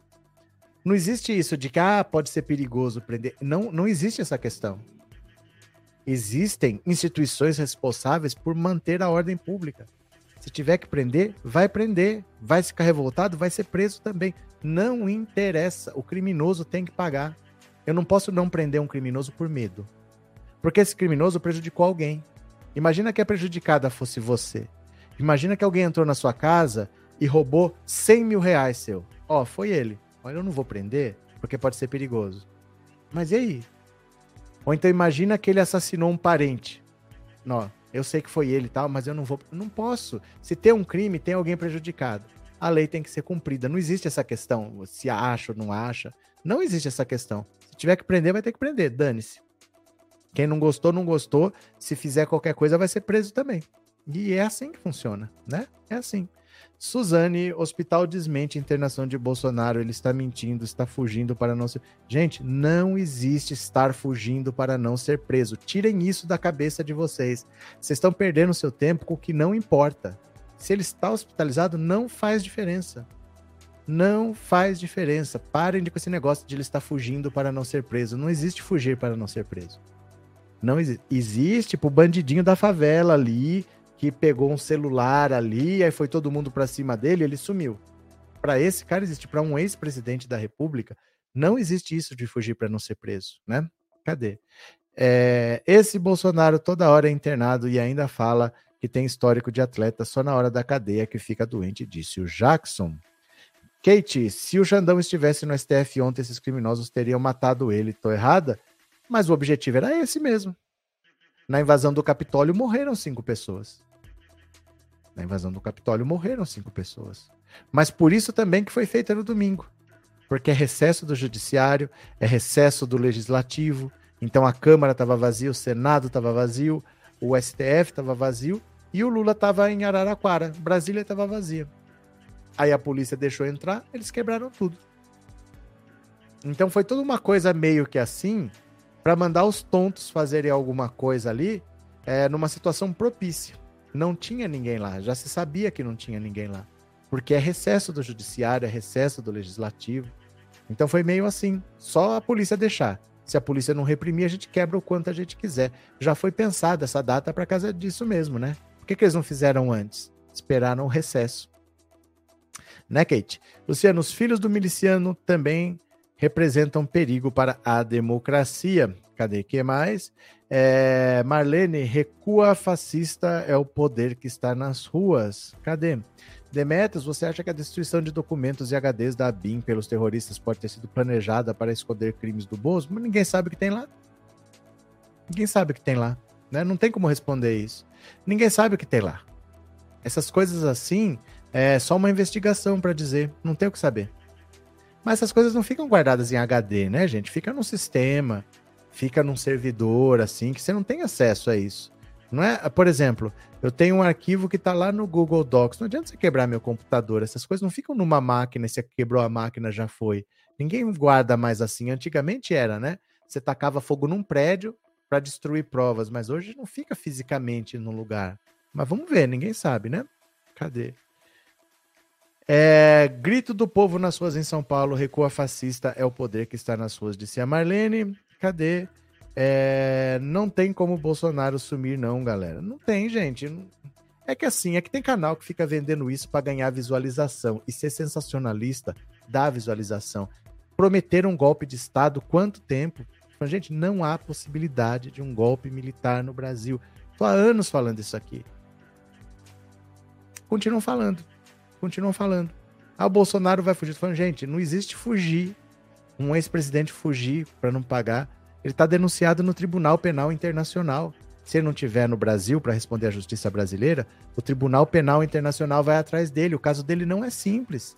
Não existe isso de que ah, pode ser perigoso prender. Não, não existe essa questão. Existem instituições responsáveis por manter a ordem pública. Se tiver que prender, vai prender. Vai ficar revoltado, vai ser preso também. Não interessa. O criminoso tem que pagar. Eu não posso não prender um criminoso por medo. Porque esse criminoso prejudicou alguém. Imagina que a prejudicada fosse você. Imagina que alguém entrou na sua casa e roubou 100 mil reais seu. Ó, oh, foi ele. Olha, eu não vou prender, porque pode ser perigoso. Mas e aí? Ou então imagina que ele assassinou um parente. Não, eu sei que foi ele e tal, mas eu não vou. Não posso. Se tem um crime, tem alguém prejudicado. A lei tem que ser cumprida. Não existe essa questão, se acha ou não acha. Não existe essa questão. Se tiver que prender, vai ter que prender. Dane-se. Quem não gostou, não gostou. Se fizer qualquer coisa, vai ser preso também. E é assim que funciona, né? É assim. Suzane, hospital desmente internação de Bolsonaro. Ele está mentindo, está fugindo para não ser. Gente, não existe estar fugindo para não ser preso. Tirem isso da cabeça de vocês. Vocês estão perdendo seu tempo com o que não importa. Se ele está hospitalizado, não faz diferença. Não faz diferença. Parem de com esse negócio de ele estar fugindo para não ser preso. Não existe fugir para não ser preso. Não existe. Existe, tipo, o bandidinho da favela ali que pegou um celular ali, aí foi todo mundo para cima dele, ele sumiu. Para esse cara existe, para um ex-presidente da República, não existe isso de fugir para não ser preso, né? Cadê? É, esse Bolsonaro toda hora é internado e ainda fala que tem histórico de atleta só na hora da cadeia que fica doente, disse o Jackson. Kate, se o Xandão estivesse no STF ontem, esses criminosos teriam matado ele. Tô errada? Mas o objetivo era esse mesmo. Na invasão do Capitólio morreram cinco pessoas. Na invasão do Capitólio morreram cinco pessoas. Mas por isso também que foi feita no domingo. Porque é recesso do Judiciário, é recesso do Legislativo. Então a Câmara estava vazia, o Senado estava vazio, o STF estava vazio e o Lula estava em Araraquara. Brasília estava vazia. Aí a polícia deixou entrar, eles quebraram tudo. Então foi toda uma coisa meio que assim, para mandar os tontos fazerem alguma coisa ali, é, numa situação propícia. Não tinha ninguém lá, já se sabia que não tinha ninguém lá. Porque é recesso do judiciário, é recesso do legislativo. Então foi meio assim, só a polícia deixar. Se a polícia não reprimir, a gente quebra o quanto a gente quiser. Já foi pensada essa data para casa disso mesmo, né? Por que, que eles não fizeram antes? Esperaram o recesso. Né, Kate? Luciano, os filhos do miliciano também representam perigo para a democracia. Cadê que mais? É, Marlene, recua fascista é o poder que está nas ruas. Cadê? Demetrios, você acha que a destruição de documentos e HDs da BIM pelos terroristas pode ter sido planejada para esconder crimes do Bozo? Mas ninguém sabe o que tem lá. Ninguém sabe o que tem lá. Né? Não tem como responder isso. Ninguém sabe o que tem lá. Essas coisas assim é só uma investigação para dizer. Não tem o que saber. Mas essas coisas não ficam guardadas em HD, né, gente? Fica num sistema, fica num servidor, assim, que você não tem acesso a isso. Não é, por exemplo, eu tenho um arquivo que está lá no Google Docs. Não adianta você quebrar meu computador. Essas coisas não ficam numa máquina você quebrou a máquina, já foi. Ninguém guarda mais assim. Antigamente era, né? Você tacava fogo num prédio para destruir provas, mas hoje não fica fisicamente no lugar. Mas vamos ver, ninguém sabe, né? Cadê? É, grito do povo nas ruas em São Paulo, recua fascista é o poder que está nas ruas, disse a Marlene. Cadê? É, não tem como o Bolsonaro sumir, não, galera. Não tem, gente. É que assim, é que tem canal que fica vendendo isso para ganhar visualização. E ser sensacionalista dá visualização. Prometer um golpe de Estado, quanto tempo? Gente, não há possibilidade de um golpe militar no Brasil. Tô há anos falando isso aqui. Continuam falando. Continuam falando. Ah, o Bolsonaro vai fugir. Falando, gente, não existe fugir. Um ex-presidente fugir para não pagar. Ele está denunciado no Tribunal Penal Internacional. Se ele não tiver no Brasil para responder à justiça brasileira, o Tribunal Penal Internacional vai atrás dele. O caso dele não é simples.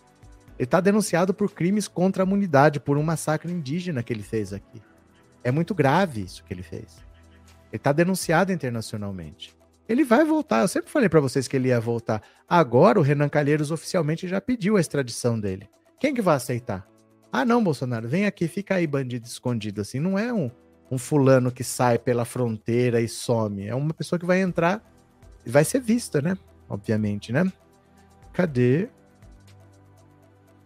Ele está denunciado por crimes contra a humanidade, por um massacre indígena que ele fez aqui. É muito grave isso que ele fez. Ele está denunciado internacionalmente. Ele vai voltar. Eu sempre falei para vocês que ele ia voltar. Agora o Renan Calheiros oficialmente já pediu a extradição dele. Quem que vai aceitar? Ah, não, Bolsonaro, vem aqui, fica aí, bandido escondido. Assim, não é um, um fulano que sai pela fronteira e some. É uma pessoa que vai entrar e vai ser vista, né? Obviamente, né? Cadê?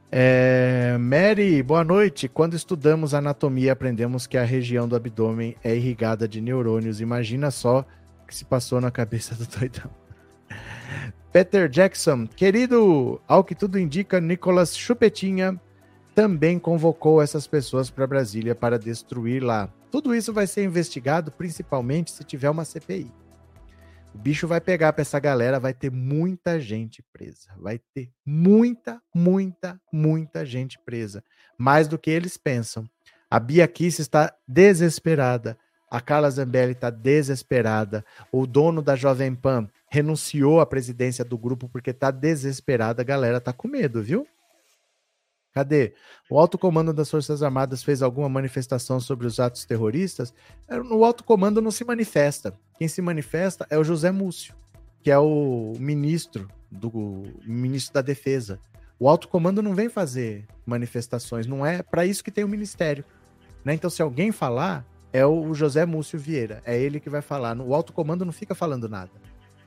É, Mary, boa noite. Quando estudamos anatomia, aprendemos que a região do abdômen é irrigada de neurônios. Imagina só o que se passou na cabeça do doidão. Peter Jackson, querido, ao que tudo indica, Nicolas Chupetinha também convocou essas pessoas para Brasília para destruir lá. Tudo isso vai ser investigado principalmente se tiver uma CPI. O bicho vai pegar para essa galera, vai ter muita gente presa. Vai ter muita, muita, muita gente presa. Mais do que eles pensam. A Bia Kiss está desesperada. A Carla Zambelli está desesperada. O dono da Jovem Pan renunciou à presidência do grupo porque está desesperada. A galera está com medo, viu? Cadê? O alto comando das Forças Armadas fez alguma manifestação sobre os atos terroristas? É, o alto comando não se manifesta. Quem se manifesta é o José Múcio, que é o ministro do ministro da Defesa. O alto comando não vem fazer manifestações, não é para isso que tem o ministério. Né? Então, se alguém falar, é o José Múcio Vieira, é ele que vai falar. O alto comando não fica falando nada.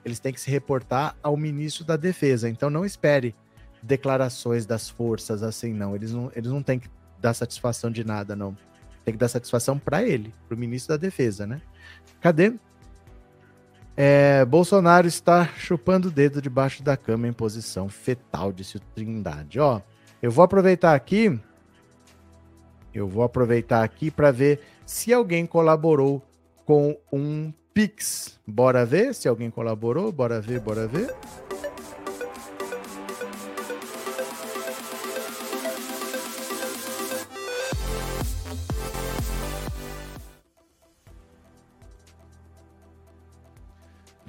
Eles têm que se reportar ao ministro da Defesa. Então, não espere declarações das forças assim, não. Eles não, eles não têm que dar satisfação de nada, não. Tem que dar satisfação para ele, para o ministro da Defesa, né? Cadê? É, Bolsonaro está chupando o dedo debaixo da cama em posição fetal, disse o Trindade. Ó, eu vou aproveitar aqui. Eu vou aproveitar aqui para ver se alguém colaborou com um Pix. Bora ver se alguém colaborou. Bora ver, bora ver.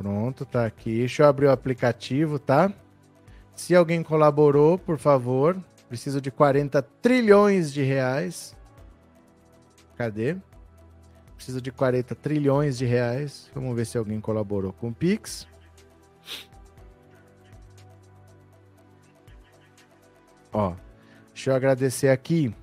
Pronto, tá aqui. Deixa eu abrir o aplicativo, tá? Se alguém colaborou, por favor, preciso de 40 trilhões de reais. Cadê? Preciso de 40 trilhões de reais. Vamos ver se alguém colaborou com o Pix. Ó, deixa eu agradecer aqui.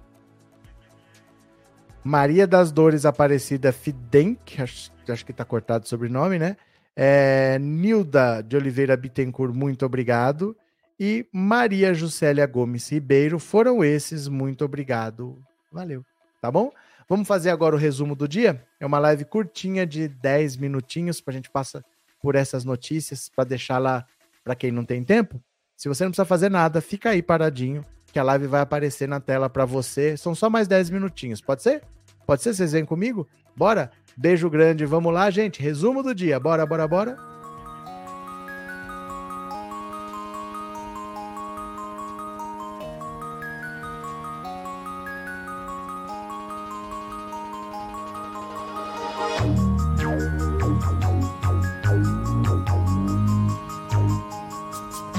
Maria das Dores Aparecida Fidenk, acho, acho que tá cortado o sobrenome, né? É, Nilda de Oliveira Bittencourt, muito obrigado. E Maria Juscelia Gomes Ribeiro, foram esses, muito obrigado. Valeu, tá bom? Vamos fazer agora o resumo do dia? É uma live curtinha de 10 minutinhos para a gente passar por essas notícias, para deixar lá para quem não tem tempo. Se você não precisa fazer nada, fica aí paradinho, que a live vai aparecer na tela para você. São só mais 10 minutinhos, pode ser? Pode ser? Vocês vêm comigo? Bora? Beijo grande, vamos lá, gente. Resumo do dia. Bora, bora, bora.